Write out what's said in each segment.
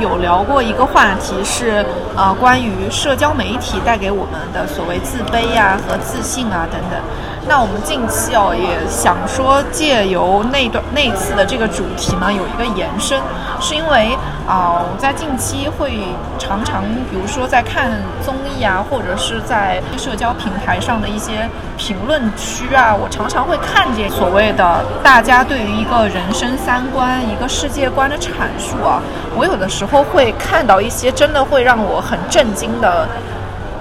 有聊过一个话题，是呃关于社交媒体带给我们的所谓自卑呀和自信啊等等。那我们近期哦也想说，借由那段那次的这个主题呢，有一个延伸，是因为啊，我在近期会常常，比如说在看综艺啊，或者是在社交平台上的一些评论区啊，我常常会看见所谓的大家对于一个人生三观、一个世界观的阐述啊，我有的时候会看到一些真的会让我很震惊的。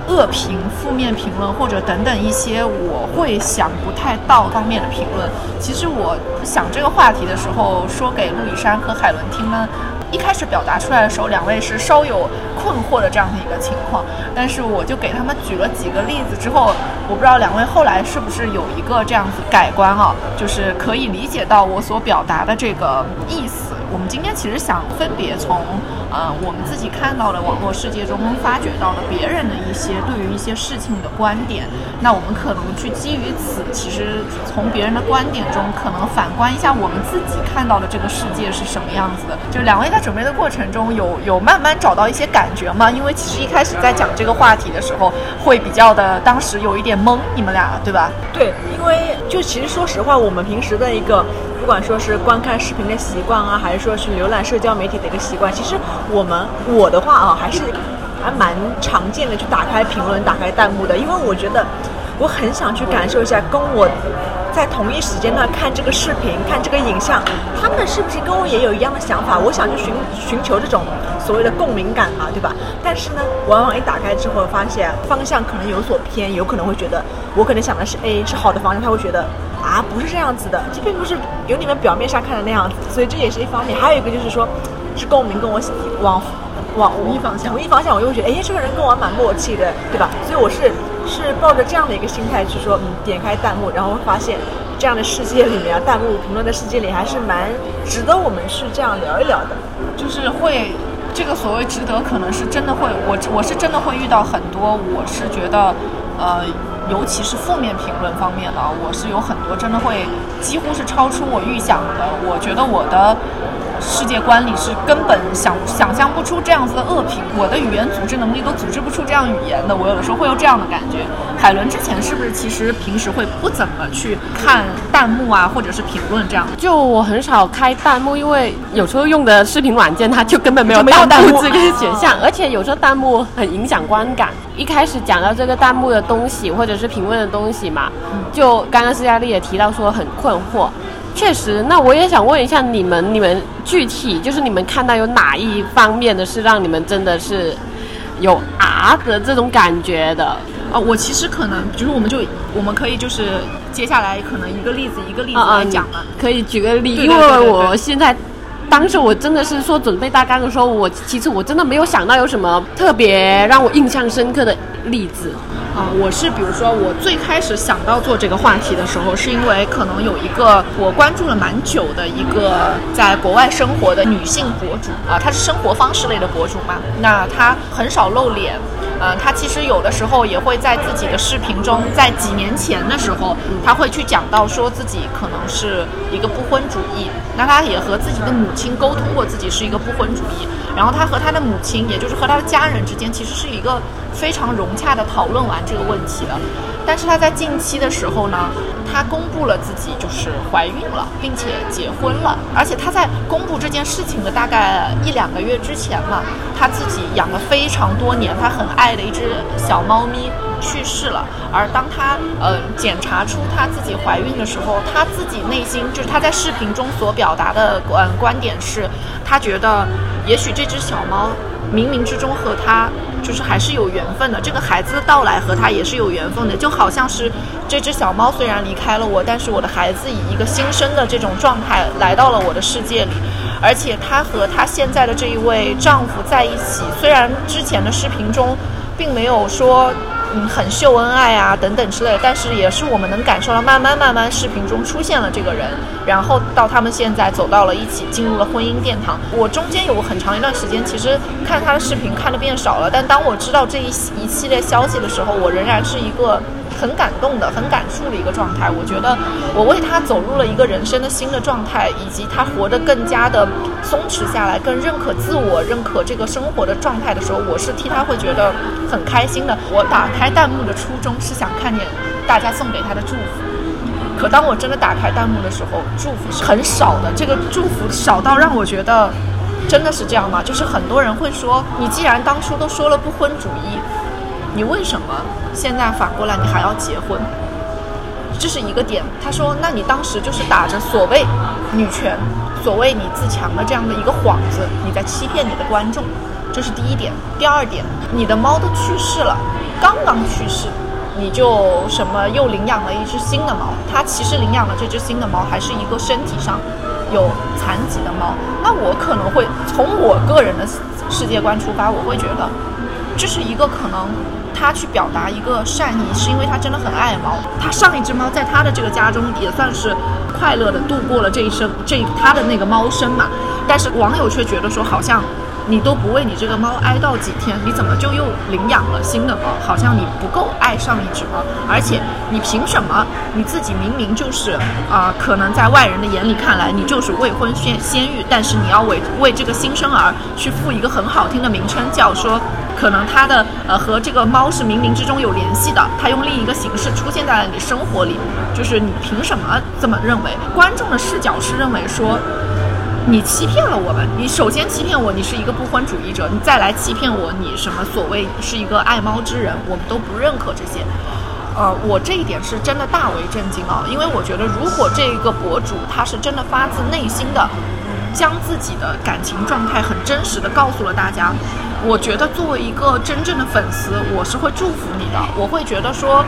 恶评、负面评论或者等等一些我会想不太到方面的评论，其实我想这个话题的时候，说给陆以山和海伦听呢。一开始表达出来的时候，两位是稍有困惑的这样的一个情况，但是我就给他们举了几个例子之后，我不知道两位后来是不是有一个这样子改观啊，就是可以理解到我所表达的这个意思。我们今天其实想分别从，呃，我们自己看到的网络世界中发掘到的别人的一些对于一些事情的观点，那我们可能去基于此，其实从别人的观点中，可能反观一下我们自己看到的这个世界是什么样子的。就两位在准备的过程中，有有慢慢找到一些感觉吗？因为其实一开始在讲这个话题的时候，会比较的，当时有一点懵，你们俩对吧？对，因为就其实说实话，我们平时的一个。不管说是观看视频的习惯啊，还是说是浏览社交媒体的一个习惯，其实我们我的话啊，还是还蛮常见的，去打开评论、打开弹幕的，因为我觉得我很想去感受一下，跟我在同一时间段看这个视频、看这个影像，他们是不是跟我也有一样的想法？我想去寻寻求这种所谓的共鸣感嘛，对吧？但是呢，往往一打开之后，发现方向可能有所偏，有可能会觉得我可能想的是 A 是好的方向，他会觉得。啊，不是这样子的，这并不是有你们表面上看的那样子，所以这也是一方面。还有一个就是说，是共鸣跟我往往同一方向，同一方向，我就会觉得，哎，这个人跟我蛮默契的，对吧？所以我是是抱着这样的一个心态去说，嗯，点开弹幕，然后发现这样的世界里面啊，弹幕评论的世界里还是蛮值得我们去这样聊一聊的。就是会这个所谓值得，可能是真的会，我我是真的会遇到很多，我是觉得，呃。尤其是负面评论方面的，我是有很多真的会几乎是超出我预想的。我觉得我的。世界观里是根本想想象不出这样子的恶评，我的语言组织能力都组织不出这样语言的。我有的时候会有这样的感觉。海伦之前是不是其实平时会不怎么去看弹幕啊，或者是评论这样？就我很少开弹幕，因为有时候用的视频软件它就根本没有弹幕这个选项，而且有时候弹幕很影响观感。一开始讲到这个弹幕的东西或者是评论的东西嘛，就刚刚斯嘉丽也提到说很困惑。确实，那我也想问一下你们，你们具体就是你们看到有哪一方面的是让你们真的是有啊的这种感觉的啊？我其实可能就是我们就我们可以就是接下来可能一个例子一个例子来讲嘛，可以举个例，因为我现在当时我真的是说准备大纲的时候，我其实我真的没有想到有什么特别让我印象深刻的例子。啊，我是比如说，我最开始想到做这个话题的时候，是因为可能有一个我关注了蛮久的一个在国外生活的女性博主啊，她是生活方式类的博主嘛，那她很少露脸，呃，她其实有的时候也会在自己的视频中，在几年前的时候，她会去讲到说自己可能是一个不婚主义，那她也和自己的母亲沟通过自己是一个不婚主义，然后他和他的母亲，也就是和他的家人之间，其实是一个。非常融洽的讨论完这个问题了，但是她在近期的时候呢，她公布了自己就是怀孕了，并且结婚了，而且她在公布这件事情的大概一两个月之前嘛，她自己养了非常多年，她很爱的一只小猫咪去世了，而当她呃检查出她自己怀孕的时候，她自己内心就是她在视频中所表达的观观点是，她觉得也许这只小猫。冥冥之中和他就是还是有缘分的，这个孩子的到来和他也是有缘分的，就好像是这只小猫虽然离开了我，但是我的孩子以一个新生的这种状态来到了我的世界里，而且她和她现在的这一位丈夫在一起，虽然之前的视频中并没有说嗯很秀恩爱啊等等之类的，但是也是我们能感受到，慢慢慢慢视频中出现了这个人，然后到他们现在走到了一起，进入了婚姻殿堂。我中间有很长一段时间，其实看他的视频看的变少了，但当我知道这一一系列消息的时候，我仍然是一个。很感动的、很感触的一个状态。我觉得我为他走入了一个人生的新的状态，以及他活得更加的松弛下来，更认可自我、认可这个生活的状态的时候，我是替他会觉得很开心的。我打开开弹幕的初衷是想看见大家送给他的祝福，可当我真的打开弹幕的时候，祝福是很少的。这个祝福少到让我觉得，真的是这样吗？就是很多人会说，你既然当初都说了不婚主义。你为什么现在反过来你还要结婚？这是一个点。他说：“那你当时就是打着所谓女权、所谓你自强的这样的一个幌子，你在欺骗你的观众。”这是第一点。第二点，你的猫都去世了，刚刚去世，你就什么又领养了一只新的猫？它其实领养了这只新的猫还是一个身体上有残疾的猫。那我可能会从我个人的世界观出发，我会觉得这是一个可能。他去表达一个善意，是因为他真的很爱猫。他上一只猫在他的这个家中也算是快乐的度过了这一生，这他的那个猫生嘛。但是网友却觉得说，好像。你都不为你这个猫哀悼几天，你怎么就又领养了新的猫？好像你不够爱上一只猫，而且你凭什么？你自己明明就是啊，可能在外人的眼里看来，你就是未婚先先孕，但是你要为为这个新生儿去付一个很好听的名称，叫说可能它的呃和这个猫是冥冥之中有联系的，它用另一个形式出现在了你生活里，就是你凭什么这么认为？观众的视角是认为说。你欺骗了我们，你首先欺骗我，你是一个不婚主义者，你再来欺骗我，你什么所谓是一个爱猫之人，我们都不认可这些。呃，我这一点是真的大为震惊啊，因为我觉得如果这个博主他是真的发自内心的，将自己的感情状态很真实的告诉了大家，我觉得作为一个真正的粉丝，我是会祝福你的，我会觉得说。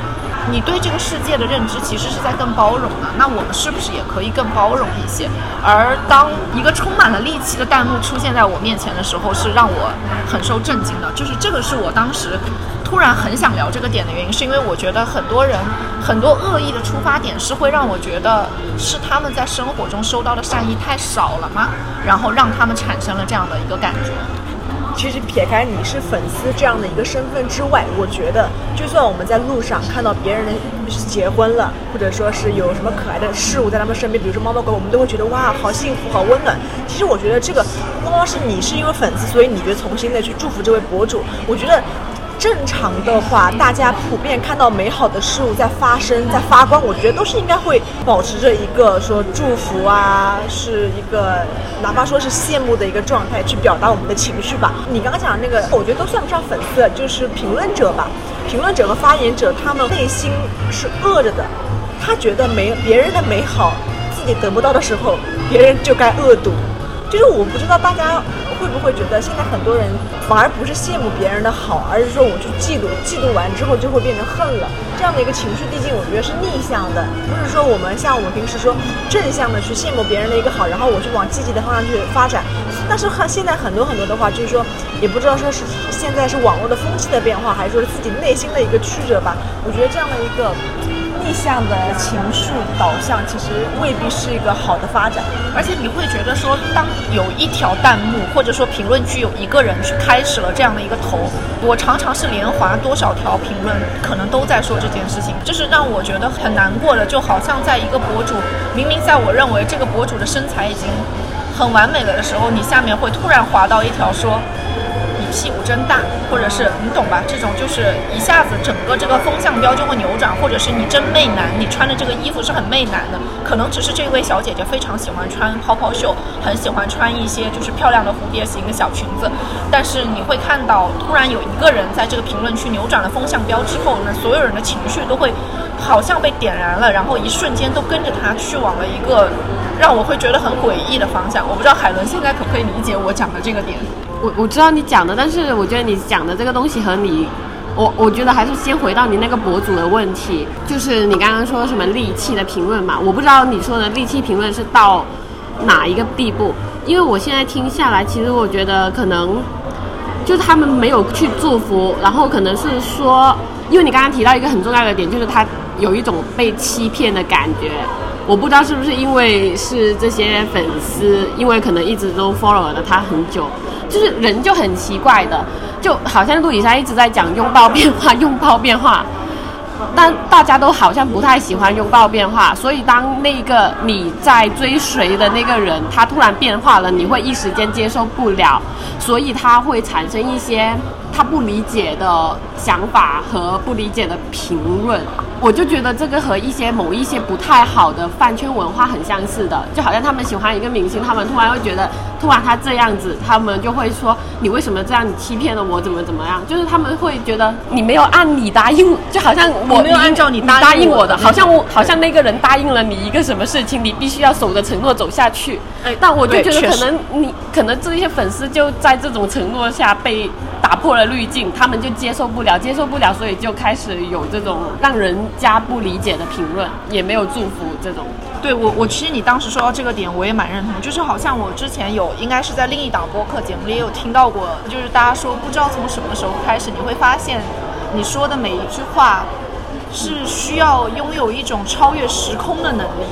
你对这个世界的认知其实是在更包容的，那我们是不是也可以更包容一些？而当一个充满了戾气的弹幕出现在我面前的时候，是让我很受震惊的。就是这个是我当时突然很想聊这个点的原因，是因为我觉得很多人很多恶意的出发点是会让我觉得是他们在生活中收到的善意太少了吗？然后让他们产生了这样的一个感觉。其实撇开你是粉丝这样的一个身份之外，我觉得就算我们在路上看到别人结婚了，或者说是有什么可爱的事物在他们身边，比如说猫猫狗，我们都会觉得哇，好幸福，好温暖。其实我觉得这个不光是你是因为粉丝，所以你觉得从心的去祝福这位博主，我觉得。正常的话，大家普遍看到美好的事物在发生，在发光，我觉得都是应该会保持着一个说祝福啊，是一个哪怕说是羡慕的一个状态去表达我们的情绪吧。你刚刚讲的那个，我觉得都算不上粉丝，就是评论者吧。评论者和发言者，他们内心是饿着的，他觉得没别人的美好自己得不到的时候，别人就该恶毒。就是我不知道大家。会不会觉得现在很多人反而不是羡慕别人的好，而是说我去嫉妒，嫉妒完之后就会变成恨了，这样的一个情绪递进，我觉得是逆向的，不是说我们像我们平时说正向的去羡慕别人的一个好，然后我去往积极的方向去发展。但是很现在很多很多的话，就是说也不知道说是现在是网络的风气的变化，还是说是自己内心的一个曲折吧。我觉得这样的一个。逆向的情绪导向其实未必是一个好的发展，而且你会觉得说，当有一条弹幕或者说评论区有一个人去开始了这样的一个头，我常常是连划多少条评论，可能都在说这件事情，这是让我觉得很难过的。就好像在一个博主明明在我认为这个博主的身材已经很完美了的时候，你下面会突然划到一条说。屁股真大，或者是你懂吧？这种就是一下子整个这个风向标就会扭转，或者是你真媚男，你穿的这个衣服是很媚男的，可能只是这位小姐姐非常喜欢穿泡泡袖，很喜欢穿一些就是漂亮的蝴蝶形的小裙子，但是你会看到突然有一个人在这个评论区扭转了风向标之后，那所有人的情绪都会好像被点燃了，然后一瞬间都跟着他去往了一个让我会觉得很诡异的方向。我不知道海伦现在可不可以理解我讲的这个点。我我知道你讲的，但是我觉得你讲的这个东西和你，我我觉得还是先回到你那个博主的问题，就是你刚刚说什么戾气的评论嘛，我不知道你说的戾气评论是到哪一个地步，因为我现在听下来，其实我觉得可能就他们没有去祝福，然后可能是说因为你刚刚提到一个很重要的点，就是他有一种被欺骗的感觉。我不知道是不是因为是这些粉丝，因为可能一直都 follow 了他很久，就是人就很奇怪的，就好像陆以山一直在讲拥抱变化，拥抱变化。但大家都好像不太喜欢拥抱变化，所以当那个你在追随的那个人他突然变化了，你会一时间接受不了，所以他会产生一些他不理解的想法和不理解的评论。我就觉得这个和一些某一些不太好的饭圈文化很相似的，就好像他们喜欢一个明星，他们突然会觉得，突然他这样子，他们就会说你为什么这样？你欺骗了我，怎么怎么样？就是他们会觉得你没有按你答应，就好像我没有按照你答应我的，好像我好像那个人答应了你一个什么事情，你必须要守着承诺走下去。哎，但我就觉得可能你可能这些粉丝就在这种承诺下被打破了滤镜，他们就接受不了，接受不了，所以就开始有这种让人。家不理解的评论，也没有祝福这种。对我，我其实你当时说到这个点，我也蛮认同。就是好像我之前有，应该是在另一档播客节目里也有听到过，就是大家说不知道从什么时候开始，你会发现你说的每一句话。是需要拥有一种超越时空的能力，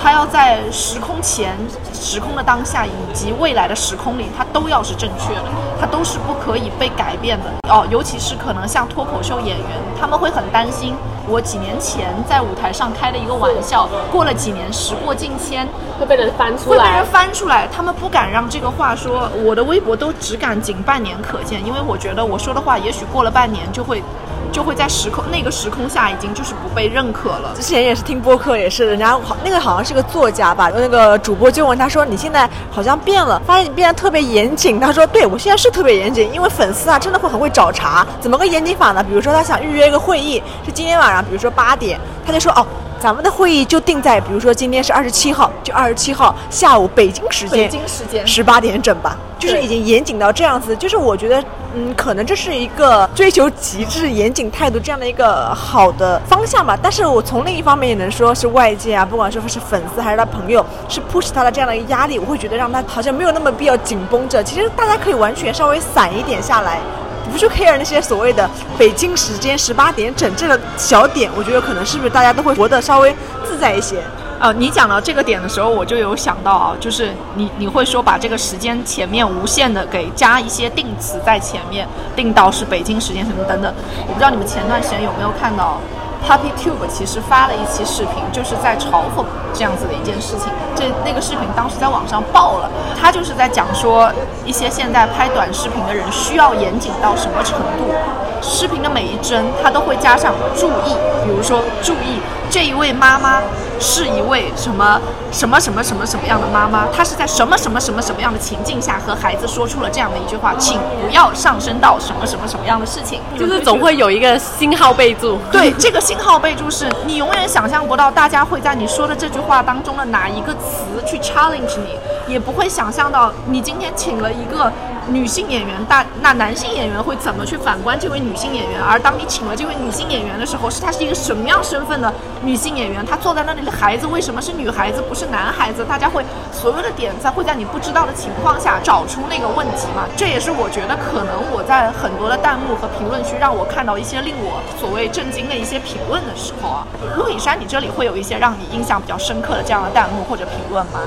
它要在时空前、时空的当下以及未来的时空里，它都要是正确的，它都是不可以被改变的。哦，尤其是可能像脱口秀演员，他们会很担心，我几年前在舞台上开的一个玩笑，过了几年，时过境迁，会被人翻出来，会被人翻出来，他们不敢让这个话说。我的微博都只敢仅半年可见，因为我觉得我说的话，也许过了半年就会。就会在时空那个时空下已经就是不被认可了。之前也是听播客，也是人家好那个好像是个作家吧，那个主播就问他说：“你现在好像变了，发现你变得特别严谨。”他说：“对我现在是特别严谨，因为粉丝啊真的会很会找茬。怎么个严谨法呢？比如说他想预约一个会议，是今天晚上，比如说八点，他就说哦。”咱们的会议就定在，比如说今天是二十七号，就二十七号下午北京时间，北京时间十八点整吧，就是已经严谨到这样子。就是我觉得，嗯，可能这是一个追求极致严谨态度这样的一个好的方向吧。但是我从另一方面也能说是外界啊，不管说是粉丝还是他朋友，是 push 他的这样的一个压力，我会觉得让他好像没有那么必要紧绷着。其实大家可以完全稍微散一点下来。不去 care 那些所谓的北京时间十八点整这个小点，我觉得可能是不是大家都会活得稍微自在一些。呃，你讲到这个点的时候，我就有想到啊，就是你你会说把这个时间前面无限的给加一些定词在前面，定到是北京时间什么等等。我不知道你们前段时间有没有看到。Puppy Tube 其实发了一期视频，就是在嘲讽这样子的一件事情。这那个视频当时在网上爆了，他就是在讲说一些现在拍短视频的人需要严谨到什么程度，视频的每一帧他都会加上注意，比如说注意。这一位妈妈是一位什么什么什么什么什么样的妈妈？她是在什么什么什么什么样的情境下和孩子说出了这样的一句话？请不要上升到什么什么什么样的事情？就是总会有一个星号备注。对，这个星号备注是你永远想象不到大家会在你说的这句话当中的哪一个词去 challenge 你，也不会想象到你今天请了一个。女性演员，大那男性演员会怎么去反观这位女性演员？而当你请了这位女性演员的时候，是她是一个什么样身份的女性演员？她坐在那里的孩子为什么是女孩子不是男孩子？大家会所有的点在会在你不知道的情况下找出那个问题嘛？这也是我觉得可能我在很多的弹幕和评论区让我看到一些令我所谓震惊的一些评论的时候啊，陆以山，你这里会有一些让你印象比较深刻的这样的弹幕或者评论吗？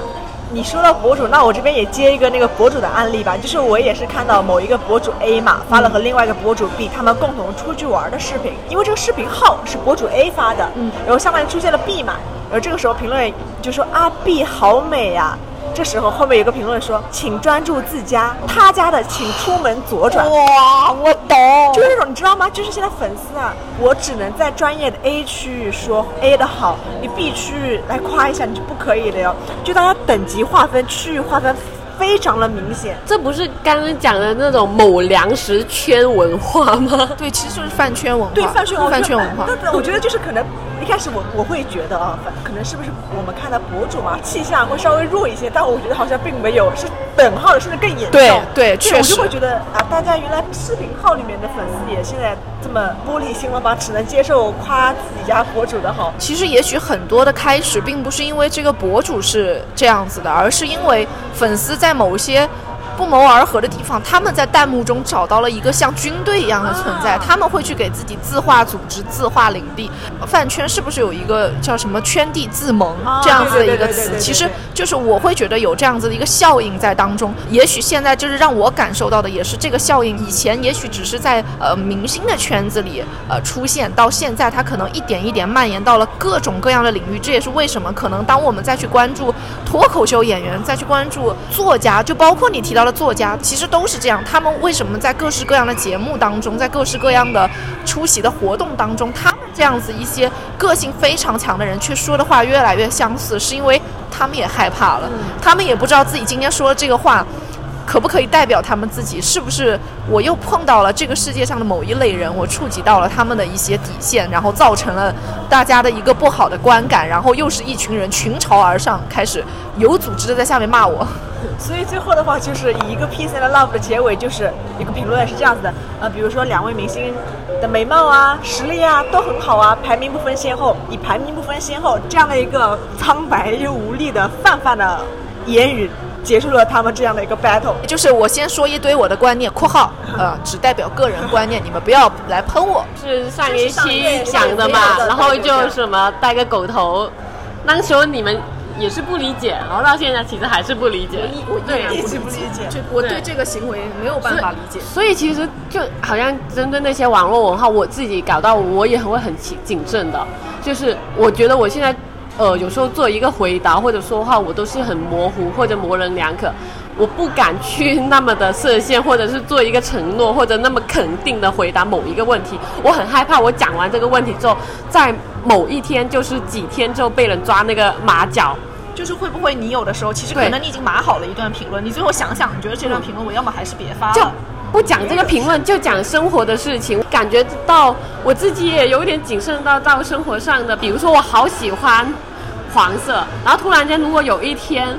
你说到博主，那我这边也接一个那个博主的案例吧。就是我也是看到某一个博主 A 嘛发了和另外一个博主 B 他们共同出去玩的视频，因为这个视频号是博主 A 发的，嗯，然后下面出现了 B 嘛，然后这个时候评论就说啊 B 好美呀。这时候后面有个评论说：“请专注自家，他家的请出门左转。”哇，我懂，就是那种你知道吗？就是现在粉丝啊，我只能在专业的 A 区域说 A 的好，你 B 区域来夸一下你是不可以的哟。就大家等级划分、区域划分非常的明显，这不是刚刚讲的那种某粮食圈文化吗？对，其实就是饭圈文化。对，饭圈饭圈文化。我觉得就是可能。一开始我我会觉得啊，可能是不是我们看的博主嘛，气象会稍微弱一些，但我觉得好像并没有，是等号的，甚至更严重。对对，确实。我就会觉得啊，大家原来视频号里面的粉丝也现在这么玻璃心了吗？只能接受夸自己家博主的好。其实也许很多的开始并不是因为这个博主是这样子的，而是因为粉丝在某些。不谋而合的地方，他们在弹幕中找到了一个像军队一样的存在，他们会去给自己自划组织、自划领地。饭圈是不是有一个叫什么“圈地自萌”这样子的一个词？其实就是我会觉得有这样子的一个效应在当中。也许现在就是让我感受到的也是这个效应。以前也许只是在呃明星的圈子里呃出现，到现在它可能一点一点蔓延到了各种各样的领域。这也是为什么可能当我们再去关注脱口秀演员，再去关注作家，就包括你提到的作家，其实都是这样。他们为什么在各式各样的节目当中，在各式各样的出席的活动当中，他们这样子一些个性非常强的人，却说的话越来越相似，是因为他们也害怕了，他们也不知道自己今天说的这个话。可不可以代表他们自己？是不是我又碰到了这个世界上的某一类人，我触及到了他们的一些底线，然后造成了大家的一个不好的观感，然后又是一群人群潮而上，开始有组织的在下面骂我。所以最后的话，就是以一个 peace and love 的结尾，就是一个评论是这样子的：呃，比如说两位明星的美貌啊、实力啊都很好啊，排名不分先后，以排名不分先后这样的一个苍白又无力的泛泛的言语。结束了他们这样的一个 battle，就是我先说一堆我的观念（括号 呃只代表个人观念），你们不要来喷我。是上一期讲的嘛，然后就什么带个狗头，那时候你们也是不理解，然后到现在其实还是不理解。我对一直不理解，我对这个行为没有办法理解。所以其实就好像针对那些网络文化，我自己搞到我也很会很谨谨慎的，就是我觉得我现在。呃，有时候做一个回答或者说话，我都是很模糊或者模棱两可，我不敢去 那么的设限，或者是做一个承诺，或者那么肯定的回答某一个问题。我很害怕，我讲完这个问题之后，在某一天，就是几天之后被人抓那个马脚，就是会不会你有的时候，其实可能你已经码好了一段评论，你最后想想，你觉得这段评论我要么还是别发了。不讲这个评论，就讲生活的事情。感觉到我自己也有点谨慎到到生活上的，比如说我好喜欢黄色，然后突然间如果有一天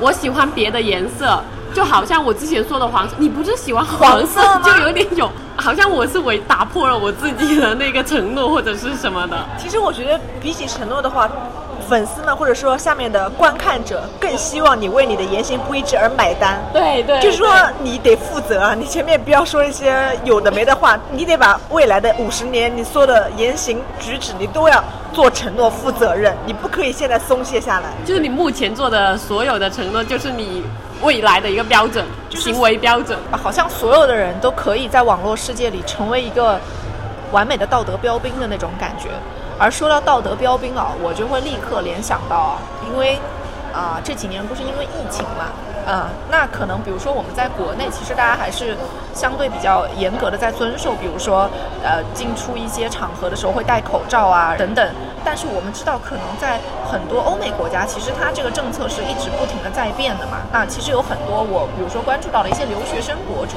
我喜欢别的颜色，就好像我之前说的黄色，你不是喜欢黄色，就有点有，好像我是违打破了我自己的那个承诺或者是什么的。其实我觉得比起承诺的话。粉丝们，或者说下面的观看者，更希望你为你的言行不一致而买单。对对，就是说你得负责啊！你前面不要说一些有的没的话，你得把未来的五十年你说的言行举止，你都要做承诺、负责任。你不可以现在松懈下来。就是你目前做的所有的承诺，就是你未来的一个标准，行为标准。好像所有的人都可以在网络世界里成为一个完美的道德标兵的那种感觉。而说到道德标兵啊，我就会立刻联想到，因为，啊这几年不是因为疫情嘛，嗯，那可能比如说我们在国内，其实大家还是相对比较严格的在遵守，比如说，呃，进出一些场合的时候会戴口罩啊等等。但是我们知道，可能在很多欧美国家，其实它这个政策是一直不停的在变的嘛。那其实有很多我比如说关注到的一些留学生博主。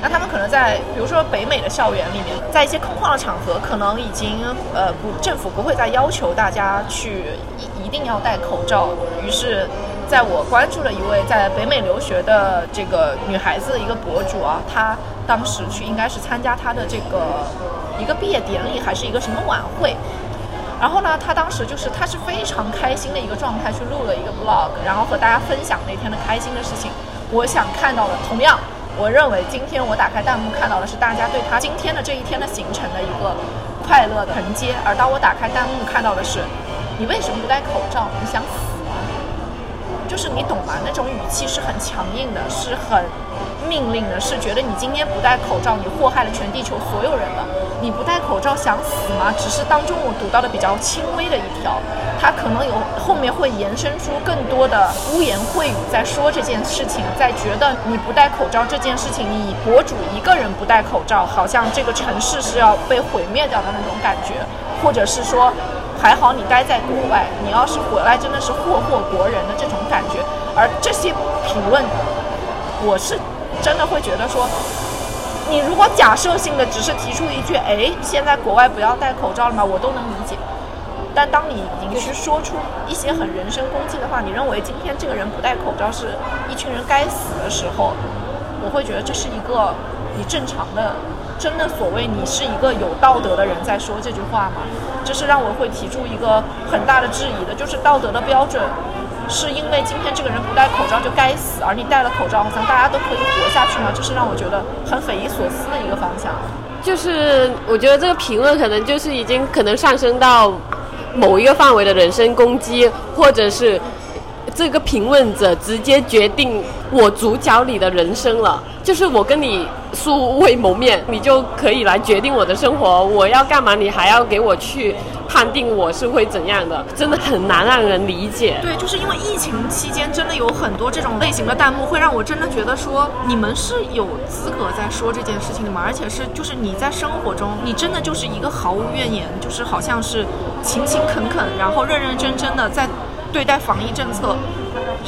那他们可能在，比如说北美的校园里面，在一些空旷的场合，可能已经呃不政府不会再要求大家去一一定要戴口罩。于是，在我关注了一位在北美留学的这个女孩子的一个博主啊，她当时去应该是参加她的这个一个毕业典礼还是一个什么晚会，然后呢，她当时就是她是非常开心的一个状态去录了一个 vlog，然后和大家分享那天的开心的事情。我想看到的同样。我认为今天我打开弹幕看到的是大家对他今天的这一天的行程的一个快乐的承接，而当我打开弹幕看到的是，你为什么不戴口罩？你想死吗？就是你懂吗？那种语气是很强硬的，是很。命令的是觉得你今天不戴口罩，你祸害了全地球所有人了。你不戴口罩想死吗？只是当中我读到的比较轻微的一条，他可能有后面会延伸出更多的污言秽语在说这件事情，在觉得你不戴口罩这件事情，你博主一个人不戴口罩，好像这个城市是要被毁灭掉的那种感觉，或者是说还好你待在国外，你要是回来真的是祸祸国人的这种感觉。而这些评论，我是。真的会觉得说，你如果假设性的只是提出一句，哎，现在国外不要戴口罩了吗？我都能理解。但当你已经去说出一些很人身攻击的话，你认为今天这个人不戴口罩是一群人该死的时候，我会觉得这是一个你正常的，真的所谓你是一个有道德的人在说这句话吗？这是让我会提出一个很大的质疑的，就是道德的标准。是因为今天这个人不戴口罩就该死，而你戴了口罩，好像大家都可以活下去吗？这是让我觉得很匪夷所思的一个方向。就是我觉得这个评论可能就是已经可能上升到某一个范围的人身攻击，或者是这个评论者直接决定我主角里的人生了。就是我跟你素未谋面，你就可以来决定我的生活，我要干嘛，你还要给我去判定我是会怎样的，真的很难让人理解。对，就是因为疫情期间，真的有很多这种类型的弹幕，会让我真的觉得说，你们是有资格在说这件事情的吗？而且是，就是你在生活中，你真的就是一个毫无怨言，就是好像是勤勤恳恳，然后认认真真的在对待防疫政策。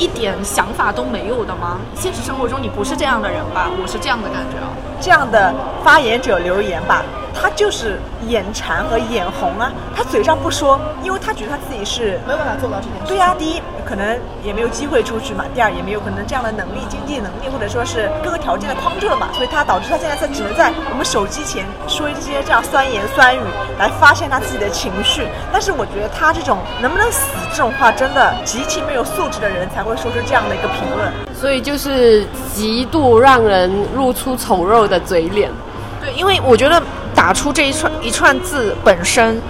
一点想法都没有的吗？现实生活中你不是这样的人吧？我是这样的感觉啊。这样的发言者留言吧，他就是眼馋和眼红啊。他嘴上不说，因为他觉得他自己是没有办法做到这件事。对呀，第一可能也没有机会出去嘛，第二也没有可能这样的能力、经济能力或者说是各个条件的框住了嘛，所以他导致他现在在只能在我们手机前说一些这样酸言酸语来发泄他自己的情绪。但是我觉得他这种能不能死这种话，真的极其没有素质的人才会说出这样的一个评论。所以就是极度让人露出丑陋的嘴脸。对，因为我觉得打出这一串一串字本身，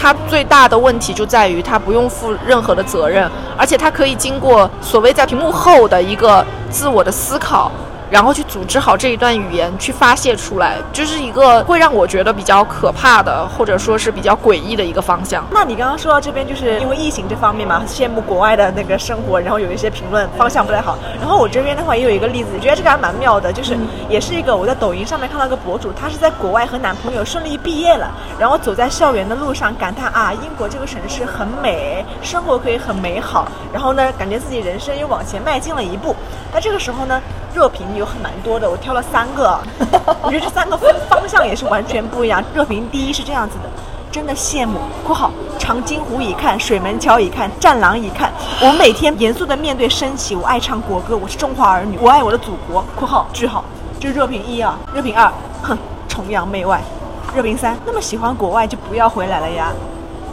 他最大的问题就在于他不用负任何的责任，而且他可以经过所谓在屏幕后的一个自我的思考。然后去组织好这一段语言，去发泄出来，就是一个会让我觉得比较可怕的，或者说是比较诡异的一个方向。那你刚刚说到这边，就是因为疫情这方面嘛，羡慕国外的那个生活，然后有一些评论方向不太好。然后我这边的话也有一个例子，觉得这个还蛮妙的，就是也是一个我在抖音上面看到一个博主，她是在国外和男朋友顺利毕业了，然后走在校园的路上感叹啊，英国这个城市很美，生活可以很美好，然后呢，感觉自己人生又往前迈进了一步。那这个时候呢？热评有很蛮多的，我挑了三个，我觉得这三个方向也是完全不一样。热评第一是这样子的，真的羡慕（括号长津湖已看，水门桥已看，战狼已看）。我每天严肃的面对升旗，我爱唱国歌，我是中华儿女，我爱我的祖国（括号句号）。这是热评一啊，热评二，哼，崇洋媚外。热评三，那么喜欢国外就不要回来了呀。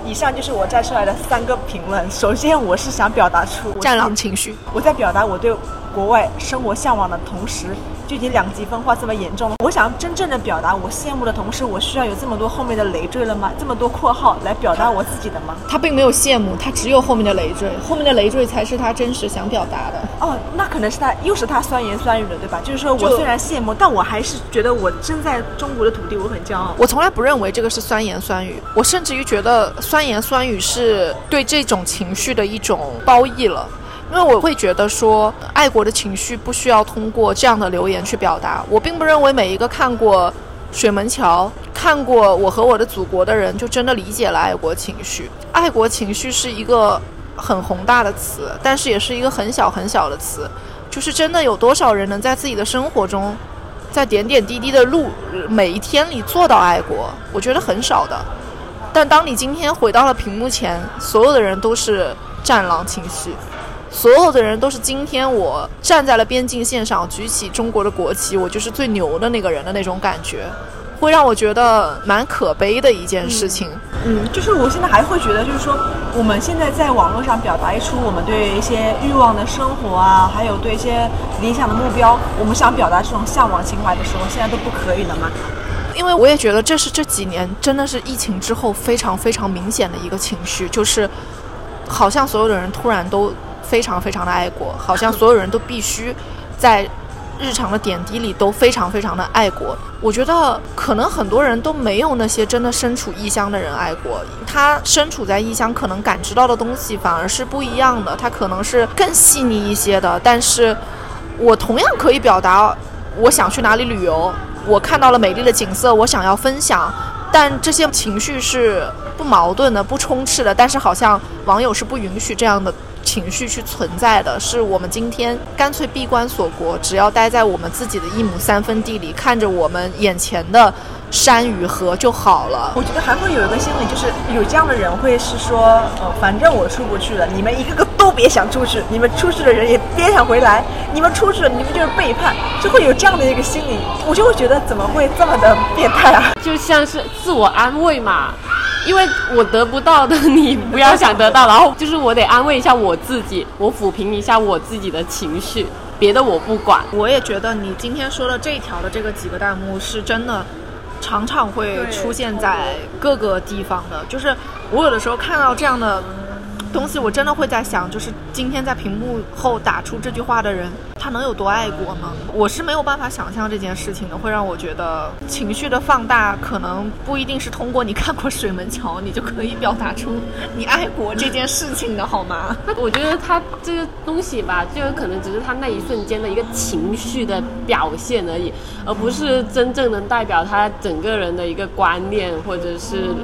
以上就是我摘出来的三个评论。首先，我是想表达出战狼情绪，我在表达我对。国外生活向往的同时，就已经两极分化这么严重了。我想真正的表达我羡慕的同时，我需要有这么多后面的累赘了吗？这么多括号来表达我自己的吗？他并没有羡慕，他只有后面的累赘，后面的累赘才是他真实想表达的。哦，那可能是他又是他酸言酸语的，对吧？就是说我虽然羡慕，但我还是觉得我生在中国的土地，我很骄傲。我从来不认为这个是酸言酸语，我甚至于觉得酸言酸语是对这种情绪的一种褒义了。因为我会觉得说，爱国的情绪不需要通过这样的留言去表达。我并不认为每一个看过《水门桥》、看过《我和我的祖国》的人，就真的理解了爱国情绪。爱国情绪是一个很宏大的词，但是也是一个很小很小的词。就是真的有多少人能在自己的生活中，在点点滴滴的路每一天里做到爱国？我觉得很少的。但当你今天回到了屏幕前，所有的人都是战狼情绪。所有的人都是今天我站在了边境线上，举起中国的国旗，我就是最牛的那个人的那种感觉，会让我觉得蛮可悲的一件事情。嗯，就是我现在还会觉得，就是说我们现在在网络上表达出我们对一些欲望的生活啊，还有对一些理想的目标，我们想表达这种向往情怀的时候，现在都不可以了吗？因为我也觉得这是这几年真的是疫情之后非常非常明显的一个情绪，就是好像所有的人突然都。非常非常的爱国，好像所有人都必须在日常的点滴里都非常非常的爱国。我觉得可能很多人都没有那些真的身处异乡的人爱国。他身处在异乡，可能感知到的东西反而是不一样的，他可能是更细腻一些的。但是我同样可以表达，我想去哪里旅游，我看到了美丽的景色，我想要分享。但这些情绪是不矛盾的、不充斥的。但是好像网友是不允许这样的。情绪去存在的是我们今天干脆闭关锁国，只要待在我们自己的一亩三分地里，看着我们眼前的山与河就好了。我觉得还会有一个心理，就是有这样的人会是说，呃，反正我出不去了，你们一个个都别想出去，你们出去的人也别想回来，你们出去了，你们就是背叛，就会有这样的一个心理。我就会觉得怎么会这么的变态啊？就像是自我安慰嘛。因为我得不到的，你不要想得到，然后就是我得安慰一下我自己，我抚平一下我自己的情绪，别的我不管。我也觉得你今天说的这一条的这个几个弹幕是真的，常常会出现在各个地方的。就是我有的时候看到这样的东西，我真的会在想，就是今天在屏幕后打出这句话的人，他能有多爱国吗？我是没有办法想象这件事情的，会让我觉得情绪的放大，可能不一定是通过你看过水门桥，你就可以表达出你爱国这件事情的，好吗？我觉得他这个东西吧，就有可能只是他那一瞬间的一个情绪的表现而已，而不是真正能代表他整个人的一个观念或者是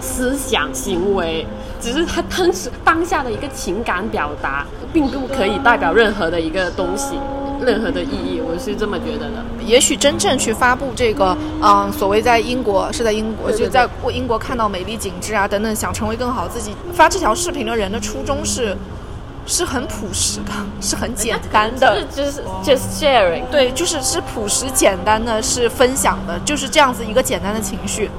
思想行为。只是他当时当下的一个情感表达，并不可以代表任何的一个东西，任何的意义。我是这么觉得的。也许真正去发布这个，嗯，所谓在英国是在英国，对对就在英国看到美丽景致啊等等，想成为更好自己，发这条视频的人的初衷是，是很朴实的，是很简单的。就是 just sharing。对，就是是朴实简单的，是分享的，就是这样子一个简单的情绪。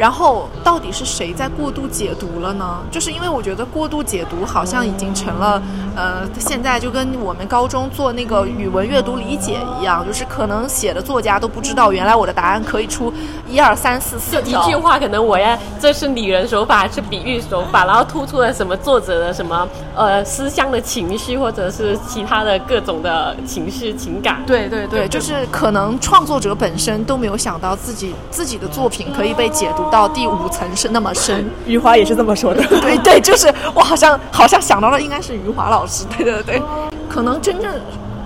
然后到底是谁在过度解读了呢？就是因为我觉得过度解读好像已经成了，呃，现在就跟我们高中做那个语文阅读理解一样，就是可能写的作家都不知道，原来我的答案可以出一二三四四就一。句话，可能我要这是拟人手法还是比喻手法，然后突出了什么作者的什么呃思乡的情绪，或者是其他的各种的情绪情感。对对对，就是可能创作者本身都没有想到自己自己的作品可以被解读到第五层是那么深。余华也是这么说的。对对，就是我好像好像想到了，应该是余华老师。对对对，可能真正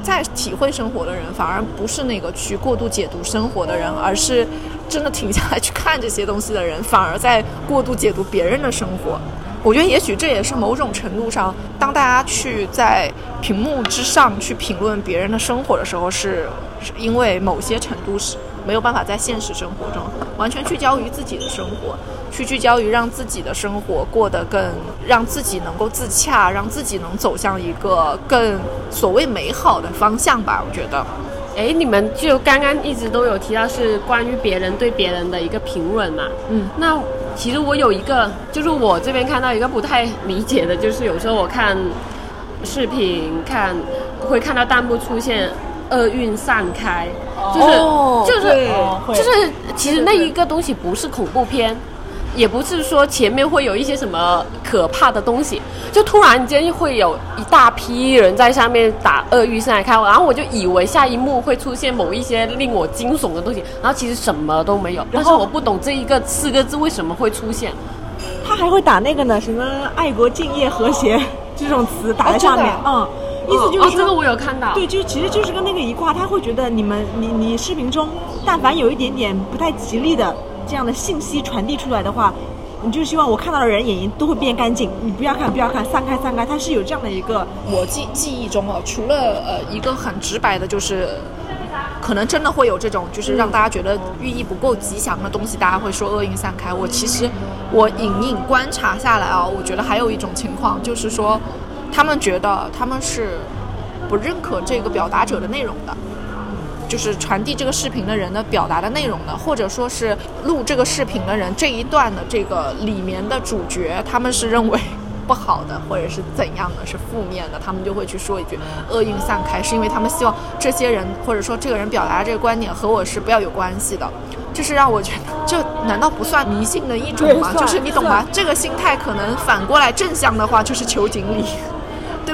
在体会生活的人，反而不是那个去过度解读生活的人，而是真的停下来去看这些东西的人，反而在过度解读别人的生活。我觉得也许这也是某种程度上，当大家去在屏幕之上去评论别人的生活的时候，是是因为某些程度是没有办法在现实生活中完全聚焦于自己的生活，去聚焦于让自己的生活过得更，让自己能够自洽，让自己能走向一个更所谓美好的方向吧。我觉得，哎，你们就刚刚一直都有提到是关于别人对别人的一个评论嘛？嗯，那其实我有一个，就是我这边看到一个不太理解的，就是有时候我看视频看会看到弹幕出现“厄运散开”，就是、哦就是就是其实那一个东西不是恐怖片。也不是说前面会有一些什么可怕的东西，就突然间会有一大批人在上面打鳄鱼上来看，然后我就以为下一幕会出现某一些令我惊悚的东西，然后其实什么都没有。但是我不懂这一个四个字为什么会出现。他还会打那个呢，什么？爱国、敬业、和谐这种词打在上面，嗯，意思就是说，哦，这个我有看到。对，就其实就是跟那个一挂，他会觉得你们你你视频中但凡有一点点不太吉利的这样的信息传递出来的话，你就希望我看到的人眼睛都会变干净，你不要看不要看，散开散开，它是有这样的一个我记记忆中哦，除了呃一个很直白的，就是可能真的会有这种，就是让大家觉得寓意不够吉祥的东西，大家会说厄运散开。我其实我隐隐观察下来啊、我觉得还有一种情况，就是说他们觉得他们是不认可这个表达者的内容的。就是传递这个视频的人的表达的内容的，或者说是录这个视频的人这一段的这个里面的主角，他们是认为不好的，或者是怎样的，是负面的，他们就会去说一句“厄运散开”，是因为他们希望这些人或者说这个人表达的这个观点和我是不要有关系的。这是让我觉得，这难道不算迷信的一种吗？就是你懂吗？这个心态可能反过来正向的话，就是求锦鲤。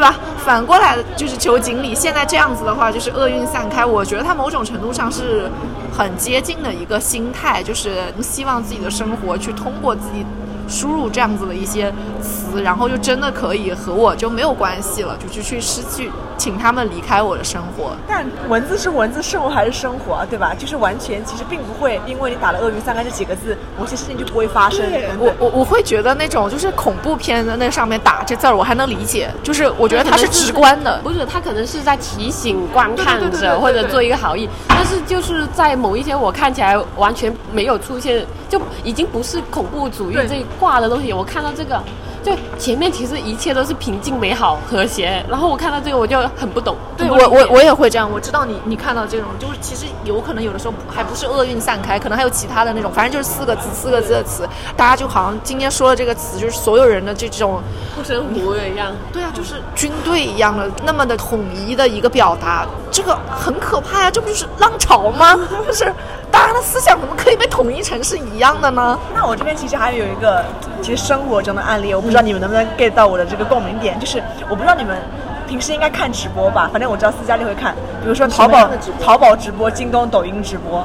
对吧？反过来就是求锦鲤。现在这样子的话，就是厄运散开。我觉得他某种程度上是很接近的一个心态，就是希望自己的生活去通过自己输入这样子的一些词，然后就真的可以和我就没有关系了，就去去失去，请他们离开我的生活。但文字是文字，生活还是生活啊，对吧？就是完全其实并不会因为你打了“鳄鱼三个”这几个字，某些事情就不会发生。我我我会觉得那种就是恐怖片的那上面打这字儿，我还能理解，就是我觉得它是直观的。不是，他可能是在提醒观看者或者做一个好意，但是就是在某一些我看起来完全没有出现，就已经不是恐怖主义这一挂的东西。我看到这个，就前面其实一切都是平静、美好、和谐，然后我看到这个我就很不懂。对我我我也会这样，我知道你你看到这种，就是其实有可能有的时候还不是厄运散开，可能还有其他的那种，反正就是四个字四个字的词，大家就好像今天说的这个词，就是所有人的这种护身符一样。对啊，就是军队一样的那么的统一的一个表达，这个很可怕呀、这不就是浪潮吗？就是大家的思想怎么可以被统一成是一样的呢？那我这边其实还有一个，其实生活中的案例，我不知道你们能不能 get 到我的这个共鸣点，就是我不知道你们平时应该看直播吧，反正我知道私家里会看，比如说淘宝淘宝直播、京东、抖音直播，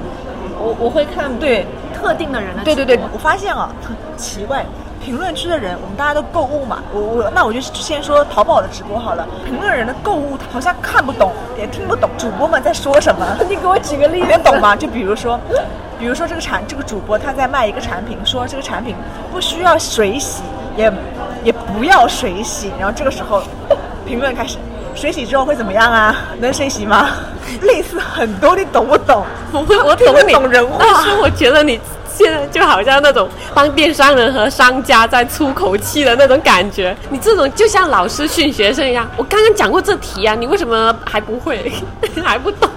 我我会看对特定的人的对对对，我发现啊，奇怪。评论区的人，我们大家都购物嘛，我我那我就先说淘宝的直播好了。评论人的购物好像看不懂，也听不懂主播们在说什么。你给我举个例子，能懂吗？就比如说，比如说这个产这个主播他在卖一个产品，说这个产品不需要水洗，也也不要水洗，然后这个时候评论开始，水洗之后会怎么样啊？能水洗吗？类似很多，你懂不懂？我我懂你，懂人话但是我觉得你现在就好像那种帮电商人和商家在出口气的那种感觉，你这种就像老师训学生一样。我刚刚讲过这题啊，你为什么还不会，还不懂？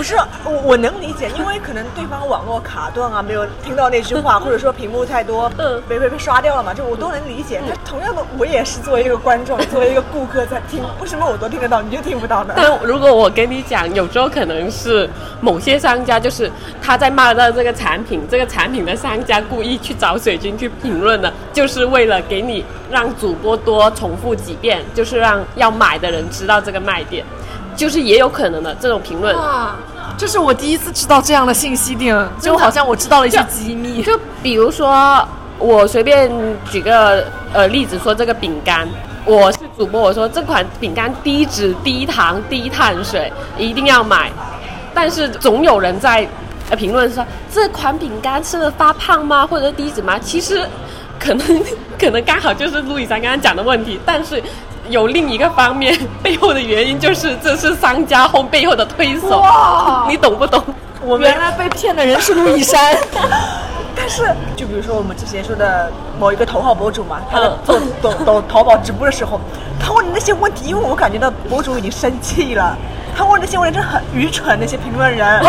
不是我，我能理解，因为可能对方网络卡顿啊，没有听到那句话，或者说屏幕太多，嗯被被被刷掉了嘛，这我都能理解。但同样的，我也是作为一个观众，作为一个顾客在听，为什么我都听得到，你就听不到呢？但如果我跟你讲，有时候可能是某些商家，就是他在卖到这个产品，这个产品的商家故意去找水军去评论的，就是为了给你让主播多重复几遍，就是让要买的人知道这个卖点，就是也有可能的这种评论。这是我第一次知道这样的信息点，就好像我知道了一些机密。就比如说，我随便举个呃例子说这个饼干，我是主播，我说这款饼干低脂、低糖、低碳水，一定要买。但是总有人在呃评论说这款饼干吃了发胖吗？或者低脂吗？其实可能 可能刚好就是路易莎刚刚讲的问题，但是。有另一个方面，背后的原因就是这是商家后背后的推手哇，你懂不懂？我们原来被骗的人是路易山。但是，就比如说我们之前说的某一个头号博主嘛，他在嗯做抖抖淘宝直播的时候，他问的那些问题，因为我感觉到博主已经生气了，他问那些问题真的很愚蠢，那些评论人。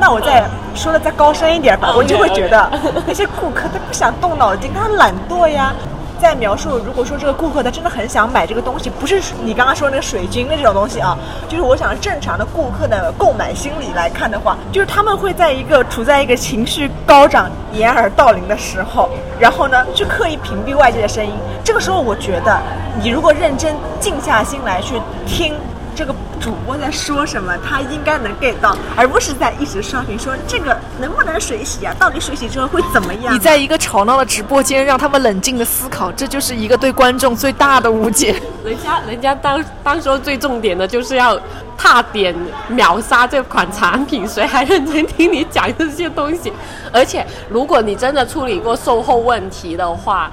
那我再说的再高深一点吧，我就会觉得那些顾客他不想动脑筋，他懒惰呀。在描述，如果说这个顾客他真的很想买这个东西，不是你刚刚说那个水晶的这种东西啊，就是我想正常的顾客的购买心理来看的话，就是他们会在一个处在一个情绪高涨、掩耳盗铃的时候，然后呢，去刻意屏蔽外界的声音。这个时候，我觉得你如果认真静下心来去听。这个主播在说什么，他应该能 get 到，而不是在一直刷屏说这个能不能水洗啊？到底水洗之后会怎么样啊？你在一个吵闹的直播间，让他们冷静的思考，这就是一个对观众最大的误解。人家人家当当时候最重点的就是要踏点秒杀这款产品，谁还认真听你讲这些东西？而且如果你真的处理过售后问题的话，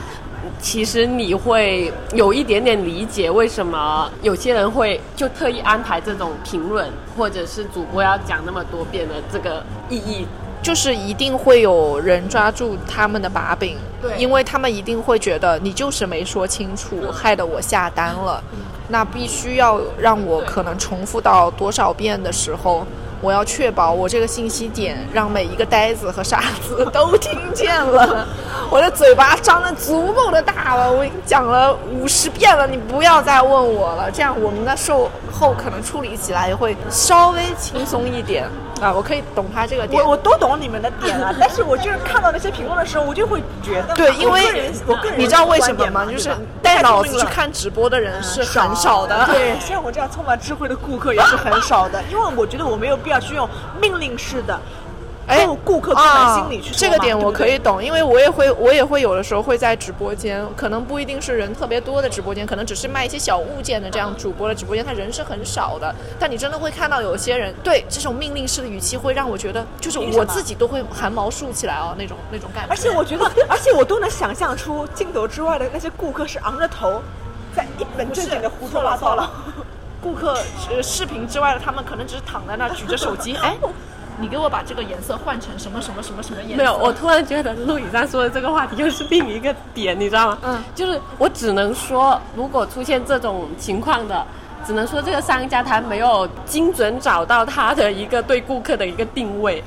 其实你会有一点点理解为什么有些人会就特意安排这种评论，或者是主播要讲那么多遍的这个意义。就是一定会有人抓住他们的把柄，对因为他们一定会觉得你就是没说清楚，害得我下单了，那必须要让我可能重复到多少遍的时候，我要确保我这个信息点让每一个呆子和傻子都听见了，我的嘴巴张得足够的大了，我已经讲了五十遍了，你不要再问我了，这样我们的售后可能处理起来也会稍微轻松一点啊，我可以懂他这个点我。我都懂你们的点了，但是我就是看到那些评论的时候，我就会觉得，对，因为我个人你知道为什么吗？就是带脑子去看直播的人是很少的。对，像我这样充满智慧的顾客也是很少的，因为我觉得我没有必要去用命令式的，哎顾客购买心理去这个点我可以懂，因为我也会，我也会有的时候会在直播间，可能不一定是人特别多的直播间，可能只是卖一些小物件的这样主播的直播间，他人是很少的。但你真的会看到有些人对这种命令式的语气，会让我觉得，就是我自己都会汗毛竖起来哦，那种那种感觉。而且我觉得，而且我都能想象出镜头之外的那些顾客是昂着头，在一本正经的胡说八道了。顾客呃视频之外的，他们可能只是躺在那举着手机，哎，你给我把这个颜色换成什么什么什么什么颜色？没有，我突然觉得陆以山说的这个话题又是另一个点，你知道吗？嗯就是我只能说，如果出现这种情况的，只能说这个商家他没有精准找到他的一个对顾客的一个定位。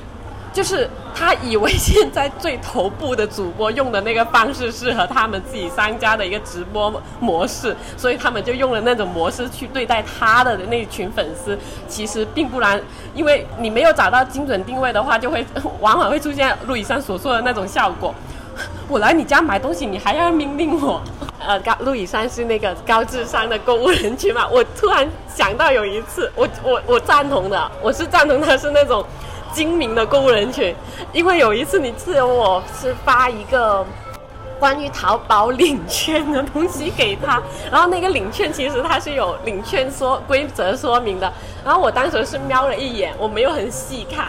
就是他以为现在最头部的主播用的那个方式适合他们自己商家的一个直播模式，所以他们就用了那种模式去对待他的那群粉丝。其实并不然，因为你没有找到精准定位的话，就会往往会出现陆以山所说的那种效果。我来你家买东西，你还要命令我？呃，高陆以山是那个高智商的购物人群嘛？我突然想到有一次，我我我赞同的，我是赞同他是那种精明的购物人群，因为有一次你记得我是发一个。关于淘宝领券的东西给他，然后那个领券其实他是有领券说规则说明的，然后我当时是瞄了一眼，我没有很细看，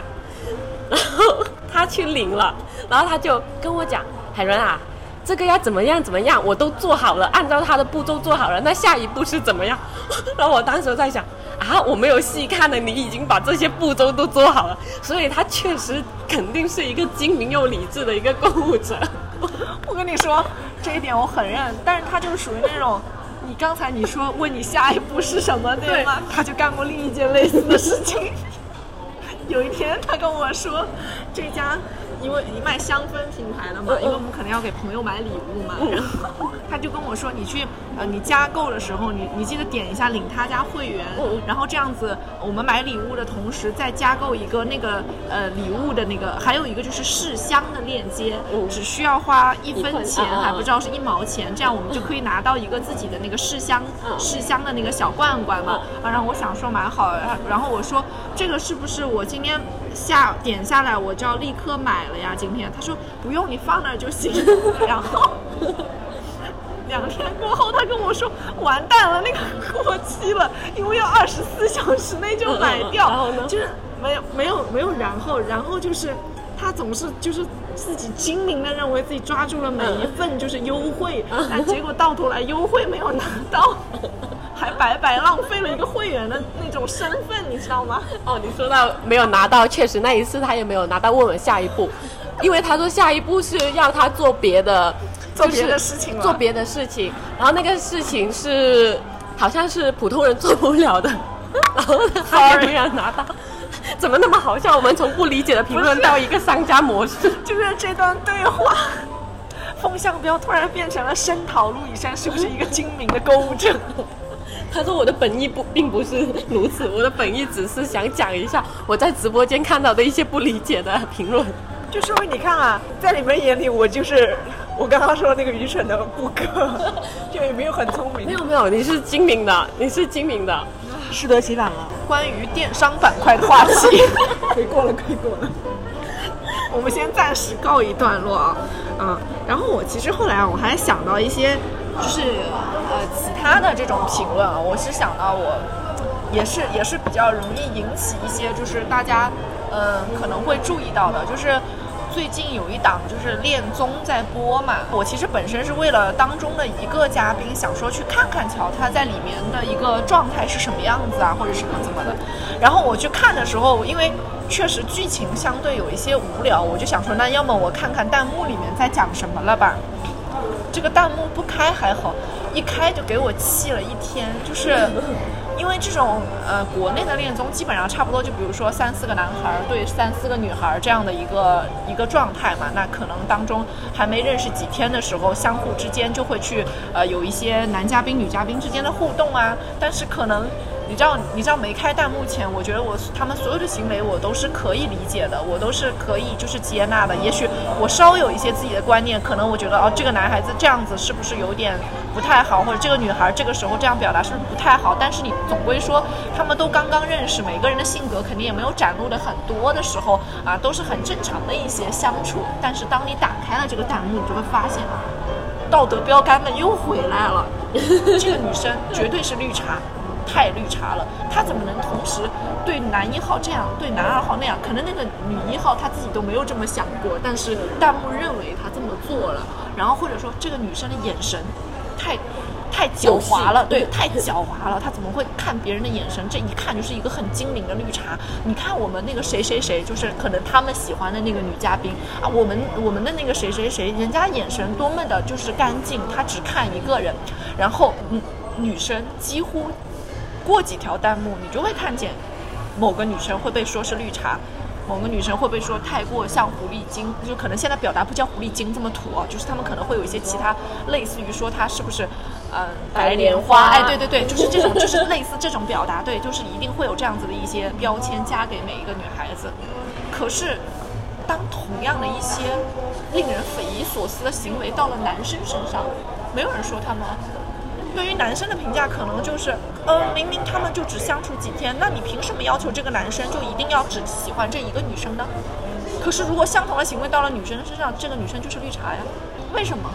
然后他去领了，然后他就跟我讲，海伦啊，这个要怎么样怎么样，我都做好了，按照他的步骤做好了，那下一步是怎么样？然后我当时在想，啊，我没有细看呢，你已经把这些步骤都做好了，所以他确实肯定是一个精明又理智的一个购物者。我跟你说，这一点我很认，但是他就是属于那种，你刚才你说问你下一步是什么对吗？他就干过另一件类似的事情。有一天他跟我说，这家因为你卖香氛品牌的嘛，因为我们可能要给朋友买礼物嘛，然后他就跟我说，你去呃你加购的时候，你你记得点一下领他家会员，然后这样子我们买礼物的同时再加购一个那个呃礼物的那个，还有一个就是试香的链接，只需要花一分钱，还不知道是一毛钱，这样我们就可以拿到一个自己的那个试香试香的那个小罐罐嘛。啊，然后我想说蛮好，然后然后我说这个是不是我今天下点下来我就要立刻买了呀？今天他说不用，你放那儿就行。然后两天过后，他跟我说完蛋了，那个过期了，因为要二十四小时内就买掉。然后呢就是没有没有没有然后，然后就是他总是就是自己精明的认为自己抓住了每一份就是优惠，但结果到头来优惠没有拿到。还白白浪费了一个会员的那种身份，你知道吗？哦，你说到没有拿到，确实那一次他也没有拿到。问我下一步，因为他说下一步是要他做别的，做别的事情了做别的事情。然后那个事情是好像是普通人做不了的，然后他也没有拿到。怎么那么好笑？我们从不理解的评论到一个商家模式。就是这段对话，风向标突然变成了声讨陆以山是不是一个精明的购物者？他说我的本意不并不是如此，我的本意只是想讲一下我在直播间看到的一些不理解的评论。就说明你看啊，在你们眼里我就是我刚刚说那个愚蠢的顾客，就也没有很聪明。没有没有，你是精明的，你是精明的。适得其反了。关于电商板块的话题，可以过了，可以过了。我们先暂时告一段落啊，嗯，然后我其实后来啊，我还想到一些，就是呃其他的这种评论啊，我是想到我也是也是比较容易引起一些就是大家嗯、呃可能会注意到的，就是最近有一档就是恋综在播嘛，我其实本身是为了当中的一个嘉宾，想说去看看瞧他在里面的一个状态是什么样子啊，或者什么怎么的。然后我去看的时候，因为确实剧情相对有一些无聊，我就想说，那要么我看看弹幕里面在讲什么了吧。这个弹幕不开还好，一开就给我气了一天，就是因为这种呃国内的恋综基本上差不多，就比如说三四个男孩对三四个女孩这样的一个一个状态嘛，那可能当中还没认识几天的时候，相互之间就会去呃有一些男嘉宾女嘉宾之间的互动啊，但是可能。你知道，你知道没开弹幕前，我觉得我他们所有的行为我都是可以理解的，我都是可以就是接纳的。也许我稍有一些自己的观念，可能我觉得哦，这个男孩子这样子是不是有点不太好，或者这个女孩这个时候这样表达是不是不太好？但是你总归说他们都刚刚认识，每个人的性格肯定也没有展露的很多的时候啊，都是很正常的一些相处。但是当你打开了这个弹幕，你就会发现，道德标杆们又回来了。这个女生绝对是绿茶。太绿茶了，她怎么能同时对男一号这样，对男二号那样？可能那个女一号她自己都没有这么想过，但是弹幕认为她这么做了，然后或者说这个女生的眼神太 太狡猾了，对，太狡猾了。她怎么会看别人的眼神？这一看就是一个很精明的绿茶。你看我们那个谁谁谁，就是可能他们喜欢的那个女嘉宾啊，我们我们的那个谁谁谁，人家眼神多么的就是干净，她只看一个人。然后，嗯，女生几乎过几条弹幕，你就会看见某个女生会被说是绿茶。某个女生会不会说太过像狐狸精？就可能现在表达不叫狐狸精这么土啊，就是他们可能会有一些其他，类似于说她是不是，嗯，白莲花？哎，对对对，就是这种，就是类似这种表达，对，就是一定会有这样子的一些标签加给每一个女孩子。可是，当同样的一些令人匪夷所思的行为到了男生身上，没有人说他们。对于男生的评价可能就是，呃，明明他们就只相处几天，那你凭什么要求这个男生就一定要只喜欢这一个女生呢？可是如果相同的行为到了女生身上，这个女生就是绿茶呀？为什么？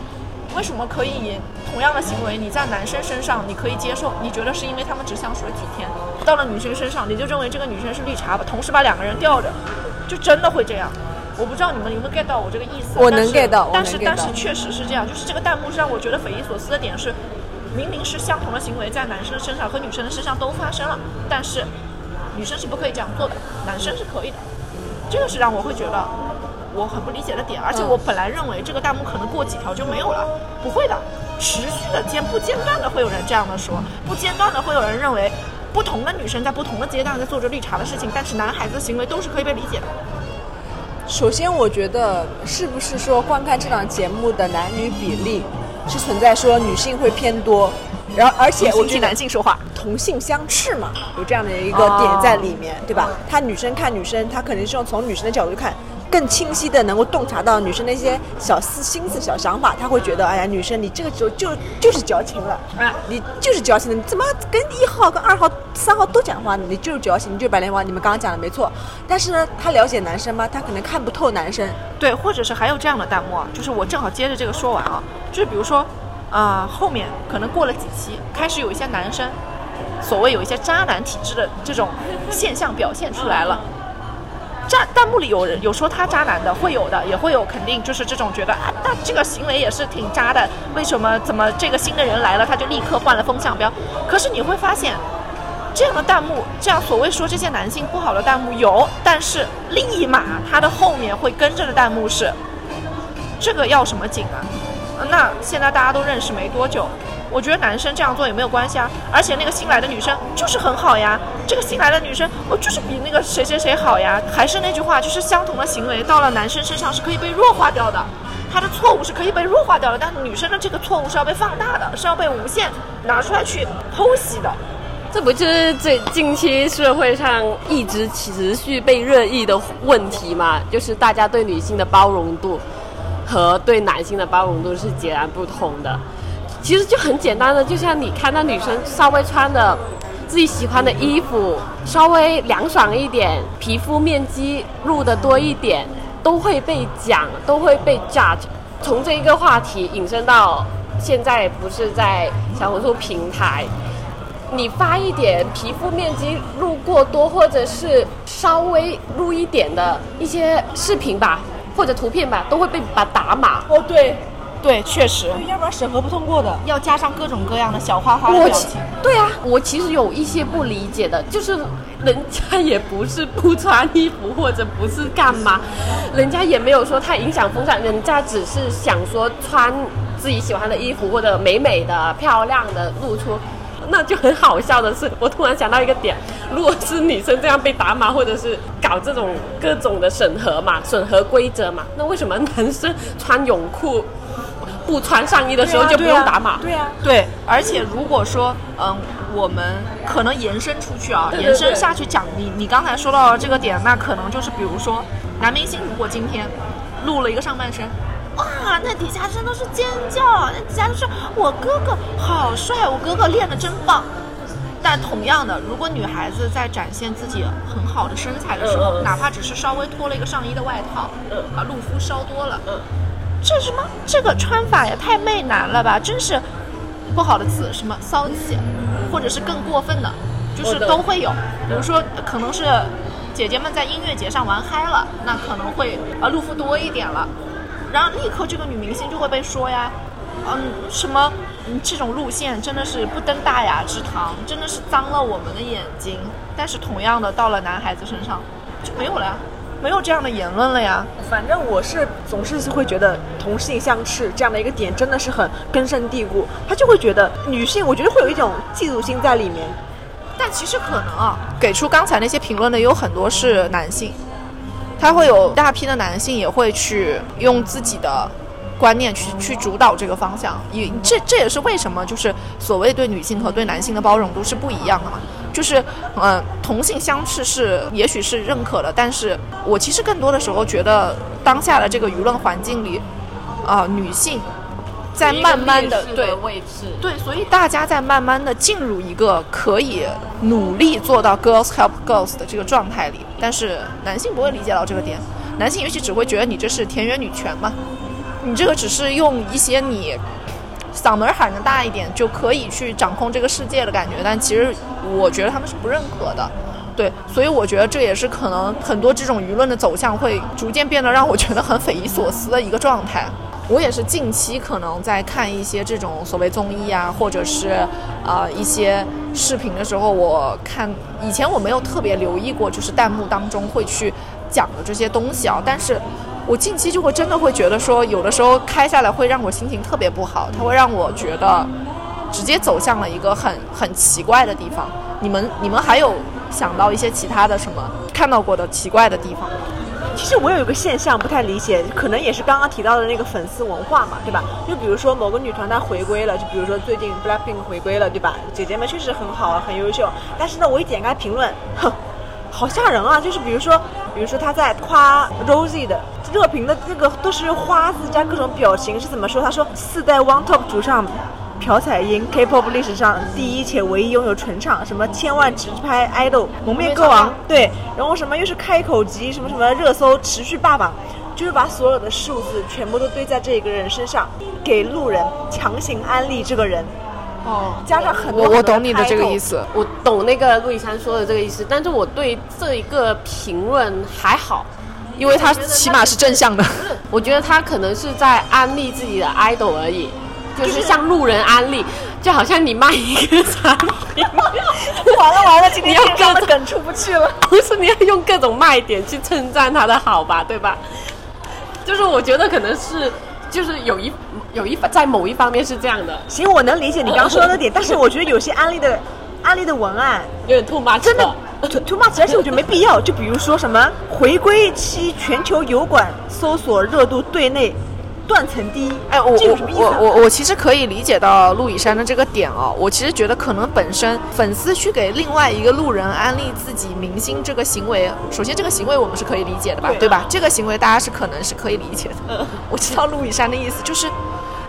为什么可以同样的行为你在男生身上你可以接受？你觉得是因为他们只相处了几天，到了女生身上你就认为这个女生是绿茶吧，同时把两个人吊着，就真的会这样？我不知道你们有没有 get 到我这个意思？我能 get 到，但是但是确实是这样，就是这个弹幕是让我觉得匪夷所思的点是。明明是相同的行为，在男生身上和女生的身上都发生了，但是女生是不可以这样做的，男生是可以的。这个是让我会觉得我很不理解的点，而且我本来认为这个弹幕可能过几条就没有了，不会的，持续的间不间断的会有人这样的说，不间断的会有人认为不同的女生在不同的阶段在做着绿茶的事情，但是男孩子的行为都是可以被理解的。首先，我觉得是不是说观看这档节目的男女比例？是存在说女性会偏多，然后而且我替男性说话，同性相斥嘛，有这样的一个点在里面，对吧？他女生看女生，他肯定是用从女生的角度看。更清晰的能够洞察到女生那些小思心思、小想法，他会觉得，哎呀，女生你这个时候就就是矫情了，啊，你就是矫情的，你怎么跟一号、跟二号、三号都讲话呢，你就是矫情，你就是白莲花。你们刚刚讲的没错，但是呢，他了解男生吗？他可能看不透男生。对，或者是还有这样的弹幕，就是我正好接着这个说完啊，就是比如说，啊，后面可能过了几期，开始有一些男生，所谓有一些渣男体质的这种现象表现出来了。渣弹幕里有人有说他渣男的，会有的，也会有肯定就是这种觉得啊，那这个行为也是挺渣的。为什么怎么这个新的人来了，他就立刻换了风向标？可是你会发现，这样的弹幕，这样所谓说这些男性不好的弹幕有，但是立马他的后面会跟着的弹幕是，这个要什么景啊？那现在大家都认识没多久。我觉得男生这样做也没有关系啊，而且那个新来的女生就是很好呀。这个新来的女生，我就是比那个谁谁谁好呀。还是那句话，就是相同的行为到了男生身上是可以被弱化掉的，他的错误是可以被弱化掉的，但女生的这个错误是要被放大的，是要被无限拿出来去剖析的。这不就是最近期社会上一直持续被热议的问题吗？就是大家对女性的包容度和对男性的包容度是截然不同的。其实就很简单的，就像你看到女生稍微穿的自己喜欢的衣服，稍微凉爽一点，皮肤面积露的多一点，都会被讲，都会被 judge。从这一个话题引申到现在，不是在小红书平台，你发一点皮肤面积露过多，或者是稍微露一点的一些视频吧，或者图片吧，都会被把打码。哦，对。对，确实，要不然审核不通过的。要加上各种各样的小花花表情。对啊，我其实有一些不理解的，就是人家也不是不穿衣服或者不是干嘛，人家也没有说太影响风尚，人家只是想说穿自己喜欢的衣服或者美美的、漂亮的露出。那就很好笑的是，我突然想到一个点，如果是女生这样被打码，或者是搞这种各种的审核嘛、审核规则嘛，那为什么男生穿泳裤？不穿上衣的时候就不用打码。对啊，对，而且如果说，嗯，我们可能延伸出去啊，延伸下去讲，你你刚才说到这个点，那可能就是比如说，男明星如果今天录了一个上半身，哇，那底下真的是尖叫，那底下就是我哥哥好帅，我哥哥练的真棒。但同样的，如果女孩子在展现自己很好的身材的时候，哪怕只是稍微脱了一个上衣的外套，啊，露肤稍多了。这什么？这个穿法也太媚男了吧！真是不好的词，什么骚气，或者是更过分的，就是都会有。比如说，可能是姐姐们在音乐节上玩嗨了，那可能会啊露肤多一点了，然后立刻这个女明星就会被说呀，嗯，什么嗯这种路线真的是不登大雅之堂，真的是脏了我们的眼睛。但是同样的，到了男孩子身上就没有了呀，没有这样的言论了呀。反正我是总是会觉得同性相斥这样的一个点真的是很根深蒂固，他就会觉得女性，我觉得会有一种嫉妒心在里面。但其实可能啊，给出刚才那些评论的有很多是男性，他会有大批的男性也会去用自己的观念去去主导这个方向，也这这也是为什么就是所谓对女性和对男性的包容度是不一样的嘛。就是，嗯、同性相斥是也许是认可的，但是我其实更多的时候觉得当下的这个舆论环境里，啊、女性在慢慢的对位置，对，所以大家在慢慢的进入一个可以努力做到 girls help girls 的这个状态里，但是男性不会理解到这个点，男性也许只会觉得你这是田园女权嘛，你这个只是用一些你嗓门喊得大一点就可以去掌控这个世界的感觉，但其实我觉得他们是不认可的。对，所以我觉得这也是可能很多这种舆论的走向会逐渐变得让我觉得很匪夷所思的一个状态。我也是近期可能在看一些这种所谓综艺啊，或者是呃一些视频的时候，我看以前我没有特别留意过，就是弹幕当中会去讲的这些东西啊，但是我近期就会真的会觉得说，有的时候开下来会让我心情特别不好，它会让我觉得直接走向了一个很很奇怪的地方。你们你们还有想到一些其他的什么看到过的奇怪的地方吗？其实我有一个现象不太理解，可能也是刚刚提到的那个粉丝文化嘛，对吧？就比如说某个女团她回归了，就比如说最近 BLACKPINK 回归了，对吧？姐姐们确实很好，很优秀。但是呢，我一点开评论，哼，好吓人啊！就是比如说，比如说她在夸 Rosie 的热评的那个都是花字加各种表情，是怎么说？他说四代 One Top 主唱。朴彩英，K-pop 历史上第一且唯一拥有纯唱，什么千万直拍 idol，蒙面歌王，对，然后什么又是开口级，什么什么热搜持续霸榜，就是把所有的数字全部都堆在这一个人身上，给路人强行安利这个人，哦，加上很多我我懂你的这个意思。我懂那个陆以山说的这个意思，但是我对这一个评论还好，因为他起码是正向的。我觉得他可能是在安利自己的 idol 而已，就是像路人安利，就好像你卖一个产品，完了完了，今天你要电商的各种梗出不去了。不是你要用各种卖点去称赞他的好吧，对吧？就是我觉得可能是，就是有一有一在某一方面是这样的，行，我能理解你刚刚说的点，但是我觉得有些安利的安利的文案有点 too much 真的了 too much，而且我觉得没必要。就比如说什么回归期全球油管搜索热度队内断层第一，哎，我我这有什么意思、啊？我我我其实可以理解到陆以山的这个点哦。我其实觉得可能本身粉丝去给另外一个路人安利自己明星这个行为，首先这个行为我们是可以理解的吧，对对吧？这个行为大家是可能是可以理解的。我知道陆以山的意思就是。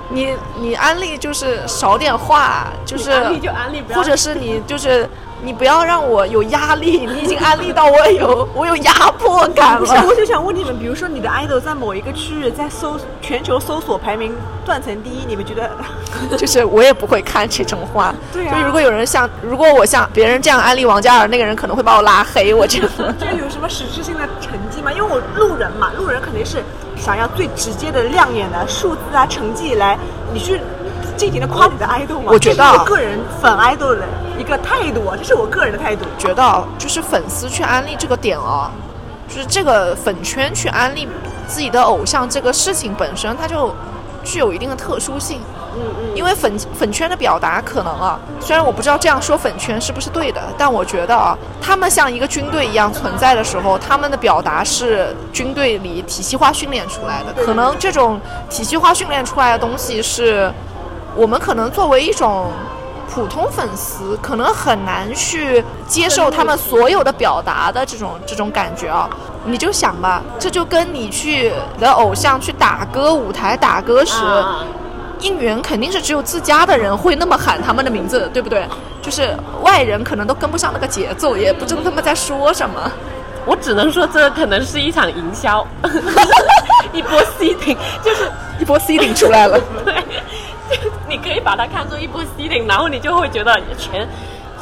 你你安利就是少点话，就是安利就安利不要或者是你就是你不要让我有压力，你已经安利到我有我有压迫感不是，了。我就想问你们，比如说你的 idol 在某一个区域在搜全球搜索排名断层第一，你们觉得 就是我也不会看这种话。对啊就如果有人像，如果我像别人这样安利王嘉尔，那个人可能会把我拉黑。我觉得。这有什么实质性的成绩吗？因为我路人嘛，路人肯定是想要最直接的、亮眼的数字啊、成绩来，你去尽情的夸你的 idol 嘛。我觉得我个人粉 idol 的一个态度啊，这是我个人的态度。觉得啊就是粉丝去安利这个点哦，就是这个粉圈去安利自己的偶像这个事情本身，它就具有一定的特殊性。嗯嗯，因为粉粉圈的表达可能啊，虽然我不知道这样说粉圈是不是对的，但我觉得啊，他们像一个军队一样存在的时候，他们的表达是军队里体系化训练出来的。可能这种体系化训练出来的东西是，我们可能作为一种普通粉丝，可能很难去接受他们所有的表达的这种这种感觉啊。你就想吧，这就跟你去你的偶像去打歌舞台打歌时。啊应援肯定是只有自家的人会那么喊他们的名字，对不对？就是外人可能都跟不上那个节奏，也不知道他们在说什么。我只能说这可能是一场营销，一波 seeding，就是一波 C 顶出来了，对，你可以把它看作一波 seeding，然后你就会觉得全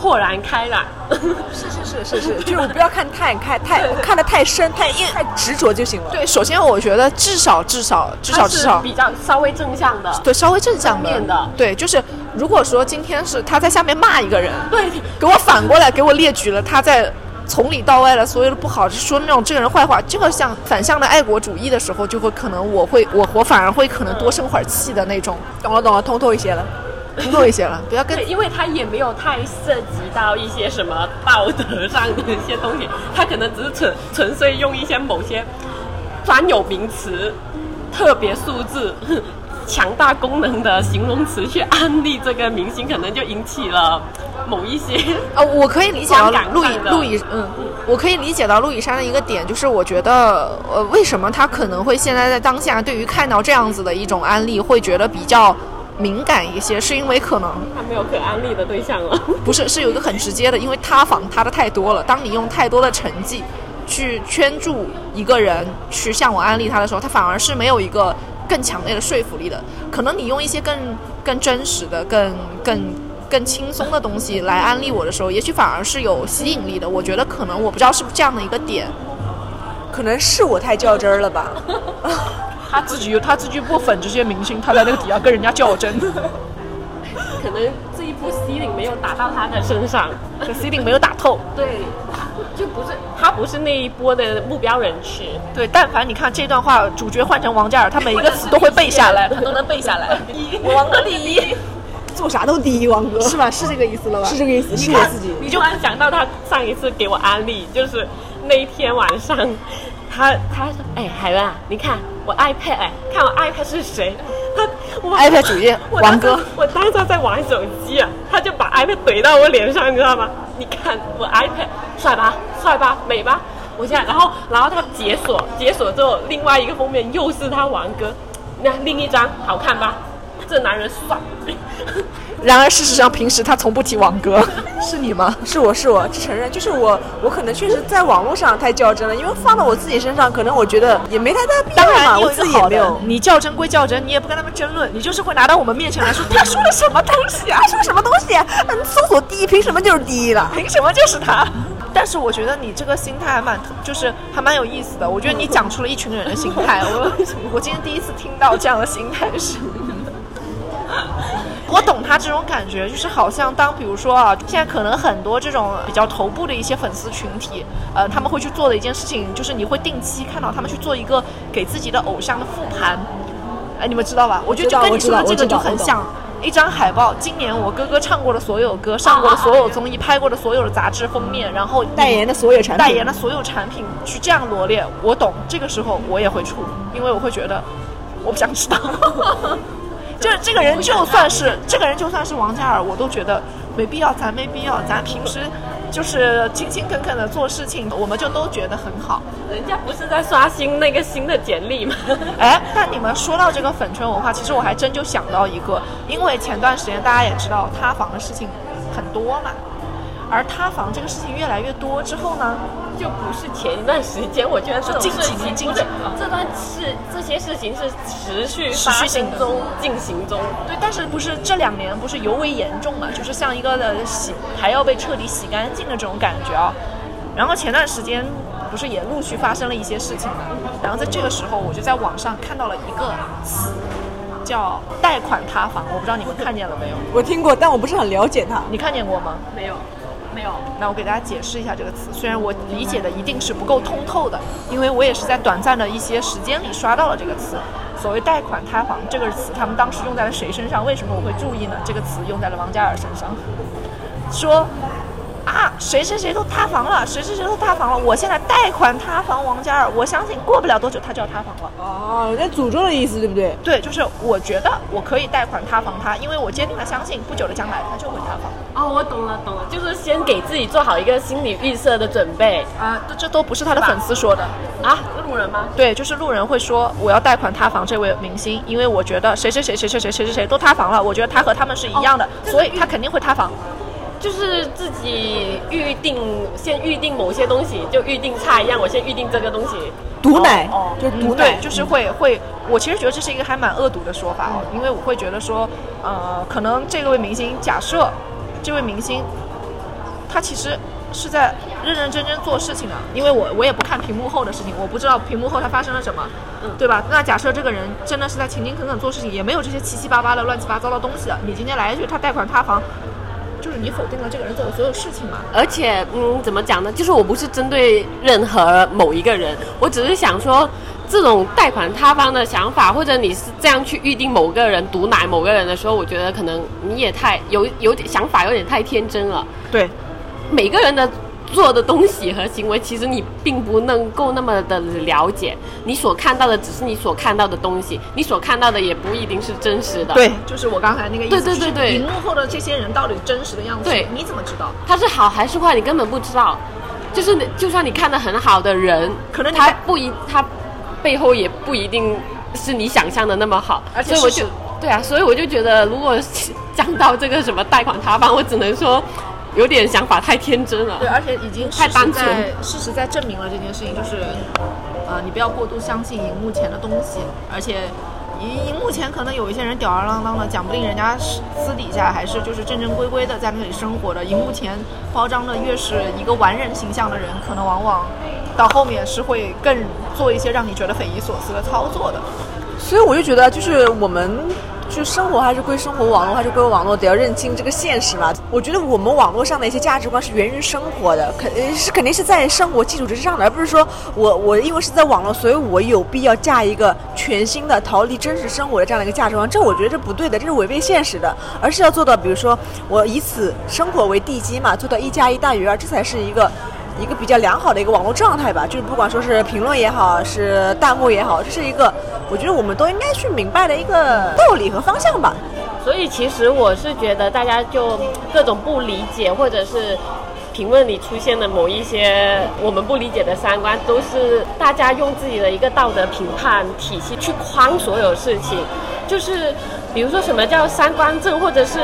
豁然开朗。是是是是 是，就是我不要看太开太看得太深太太执着就行了。对，首先我觉得至少至少至少至少比较稍微正向的。对稍微正向的对，就是如果说今天是他在下面骂一个人，对，给我反过来给我列举了他在从里到外的所有的不好，就说那种这个人坏话，这个像反向的爱国主义的时候，就会可能我会我我反而会可能多生会儿气的那种，懂了懂了，通透一些了。通透一些了，不要跟对，因为他也没有太涉及到一些什么道德上的一些东西，他可能只是纯纯粹用一些某些专有名词、特别数字、强大功能的形容词去安利这个明星，可能就引起了某一些啊，我可以理解到观感陆以上的陆以嗯，我可以理解到陆以山的一个点，就是我觉得呃，为什么他可能会现在在当下对于看到这样子的一种安利会觉得比较敏感一些，是因为可能他没有可安利的对象了。不是是有一个很直接的，因为塌房塌的太多了，当你用太多的成绩去圈住一个人去向我安利他的时候，他反而是没有一个更强烈的说服力的。可能你用一些更更真实的、更更更轻松的东西来安利我的时候，也许反而是有吸引力的。我觉得可能我不知道是不是这样的一个点。可能是我太较真儿了吧？他自己他自己不粉这些明星，他在那个底下跟人家较真，可能这一波吸引没有打到他的身上，这 C 顶没有打透。对，就不是他不是那一波的目标人群。对，但凡你看这段话，主角换成王嘉尔，他每一个词都会背下来，他都能背下来。我 王哥第一，做啥都第一，王哥是吧？是这个意思了吧？是这个意思，是我自己。你就想到他上一次给我安利，就是那一天晚上，他他说：“哎，海伦啊，你看我 iPad，哎，看我 iPad 是谁？”他我 iPad 主页 王哥，我当时在玩手机啊，他就把 iPad 怼到我脸上，你知道吗？你看我 iPad 帅吧，帅吧，美吧？我现在，然后然后他解锁，解锁之后，另外一个封面又是他王哥，那另一张好看吧？这男人帅。然而事实上，平时他从不提王哥，是你吗？是我是我承认，就是我，我可能确实在网络上太较真了，因为放到我自己身上，可能我觉得也没太大必要嘛，当然，你我自己也没有，。你较真归较真，你也不跟他们争论，你就是会拿到我们面前来说，他说了什么东西啊？说什么东西、啊？嗯，搜索第一，凭什么就是第一了？凭什么就是他？但是我觉得你这个心态还蛮，就是还蛮有意思的。我觉得你讲出了一群人的心态。我我今天第一次听到这样的心态是。我懂他这种感觉，就是好像当比如说啊，现在可能很多这种比较头部的一些粉丝群体，呃，他们会去做的一件事情，就是你会定期看到他们去做一个给自己的偶像的复盘。哎，你们知道吧？我觉得就跟你说的这个就很像。一张海报，今年我哥哥唱过的所有歌，上过的所有综艺，拍过的所有的杂志封面，然后代言的所有产品，代言的所有产品，去这样罗列，我懂。这个时候我也会出，因为我会觉得我不想知道。就是这个人，就算是这个人，就算是王嘉尔，我都觉得没必要，咱没必要，咱平时就是勤勤恳恳的做事情，我们就都觉得很好。人家不是在刷新那个新的简历吗？哎，但你们说到这个粉圈文化，其实我还真就想到一个，因为前段时间大家也知道塌房的事情很多嘛，而塌房这个事情越来越多之后呢，就不是前一段时间，我觉得这种近几事情年近不是这段事这些事情是持续持续发性的生中进行中。对，但是不是这两年不是尤为严重嘛？就是像一个的洗还要被彻底洗干净的这种感觉啊。然后前段时间不是也陆续发生了一些事情嘛？然后在这个时候，我就在网上看到了一个词，叫贷款塌房。我不知道你们看见了没有？我听过，但我不是很了解它。你看见过吗？没有，没有。那我给大家解释一下这个词，虽然我理解的一定是不够通透的，因为我也是在短暂的一些时间里刷到了这个词。所谓贷款塌房这个词，他们当时用在了谁身上？为什么我会注意呢？这个词用在了王嘉尔身上，说啊，谁谁谁都塌房了，谁谁谁都塌房了，我现在贷款塌房王嘉尔，我相信过不了多久他就要塌房了。哦，那诅咒的意思对不对？对，就是我觉得我可以贷款塌房他，因为我坚定的相信，不久的将来他就会塌房。哦，我懂了，懂了，就是先给自己做好一个心理预设的准备啊，这这都不是他的粉丝说的。啊，路人吗？对，就是路人会说我要贷款塌房这位明星，因为我觉得谁谁谁谁谁谁谁谁谁都塌房了，我觉得他和他们是一样的，哦所以他肯定会塌房。就是自己预定，先预定某些东西，就预定菜一样，我先预定这个东西。毒奶，哦就毒奶对，，就是会会，我其实觉得这是一个还蛮恶毒的说法哦，因为我会觉得说，呃，可能这位明星，假设这位明星他其实是在认认真真做事情的。因为我我也不看屏幕后的事情，我不知道屏幕后他发生了什么，对吧？那假设这个人真的是在勤勤恳恳做事情，也没有这些七七八八的乱七八糟的东西的，你今天来一句他贷款塌房，就是你否定了这个人做的所有事情嘛？而且，嗯，怎么讲呢？就是我不是针对任何某一个人，我只是想说，这种贷款塌方的想法，或者你是这样去预定某个人、毒奶某个人的时候，我觉得可能你也太有有点想法，有点太天真了。对，每个人的做的东西和行为，其实你并不能够那么的了解。你所看到的只是你所看到的东西，你所看到的也不一定是真实的。，对，就是我刚才那个意思。对对对对荧幕后的这些人到底真实的样子，对你怎么知道？他是好还是坏，你根本不知道。就是你就算你看的很好的人，可能他不一他背后也不一定是你想象的那么好。而且所以我就对啊，所以我就觉得，如果讲 到这个什么贷款塌方，我只能说有点想法太天真了。对，而且已经太单纯事实在事实在证明了这件事情，就是，呃，你不要过度相信荧幕前的东西，而且。你目前可能有一些人吊儿郎当的，讲不定人家私底下还是就是正正规规的在那里生活的。荧幕前包装的越是一个完人形象的人，可能往往到后面是会更做一些让你觉得匪夷所思的操作的。所以我就觉得，就是我们就生活还是归生活，网络还是归网络，得要认清这个现实嘛。我觉得我们网络上的一些价值观是源于生活的，肯是肯定是在生活基础之上的，而不是说我我因为是在网络，所以我有必要架一个全新的逃离真实生活的这样的一个价值观。这我觉得这不对的，这是违背现实的，而是要做到，比如说我以此生活为地基嘛，做到一加一大于二，这才是一个。一个比较良好的一个网络状态吧，就是不管说是评论也好，是弹幕也好，这是一个我觉得我们都应该去明白的一个道理和方向吧。所以其实我是觉得大家就各种不理解，或者是评论里出现的某一些我们不理解的三观，都是大家用自己的一个道德评判体系去框所有事情，就是。比如说什么叫三观正，或者是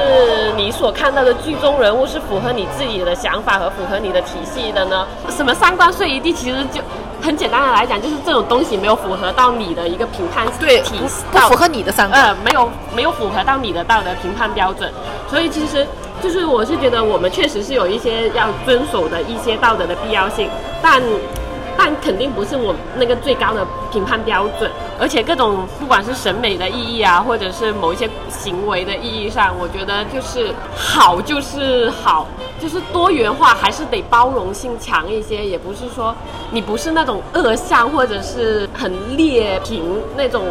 你所看到的剧中人物是符合你自己的想法和符合你的体系的呢？什么三观碎一地，其实就很简单的来讲，就是这种东西没有符合到你的一个评判对，体不系道不符合你的三观。呃，没有没有符合到你的道德评判标准，所以其实就是我是觉得我们确实是有一些要遵守的一些道德的必要性，但但肯定不是我那个最高的评判标准，而且各种不管是审美的意义啊，或者是某一些行为的意义上，我觉得就是好就是好，就是多元化还是得包容性强一些，也不是说你不是那种恶相或者是很劣评那种，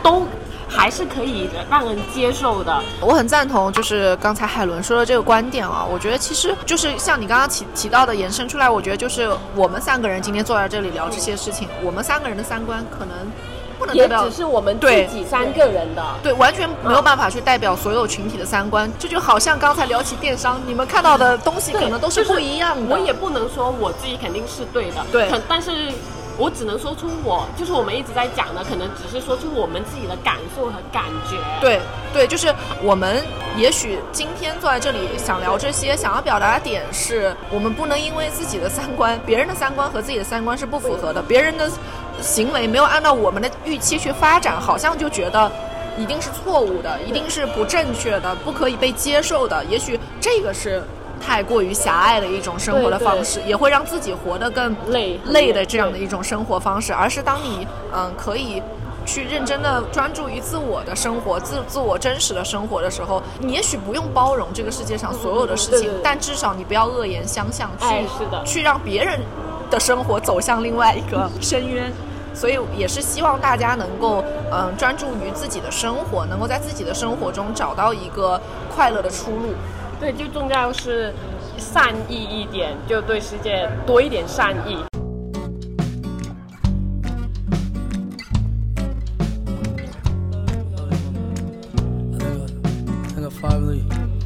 都还是可以让人接受的。我很赞同，就是刚才海伦说的这个观点啊。我觉得其实就是像你刚刚提提到的，延伸出来，我觉得就是我们三个人今天坐在这里聊这些事情，我们三个人的三观可能不能代也表只是我们自己三个人的。对，完全没有办法去代表所有群体的三观。这就好像刚才聊起电商，你们看到的东西可能都是不一样的。我也不能说我自己肯定是对的，对但是我只能说出我，就是我们一直在讲的，可能只是说出我们自己的感受和感觉。对对，就是我们也许今天坐在这里想聊这些，想要表达的点是我们不能因为自己的三观、别人的三观和自己的三观是不符合的，别人的行为没有按照我们的预期去发展，好像就觉得。一定是错误的，一定是不正确的，不可以被接受的。也许这个是太过于狭隘的一种生活的方式，也会让自己活得更累累的这样的一种生活方式，而是当你嗯可以去认真的专注于自我的生活、自自我真实的生活的时候，你也许不用包容这个世界上所有的事情，对对对但至少你不要恶言相向，去、哎去让别人的生活走向另外一个 深渊。所以也是希望大家能够嗯专注于自己的生活，能够在自己的生活中找到一个快乐的出路。对，就重要是善意一点，就对世界多一点善意。I think I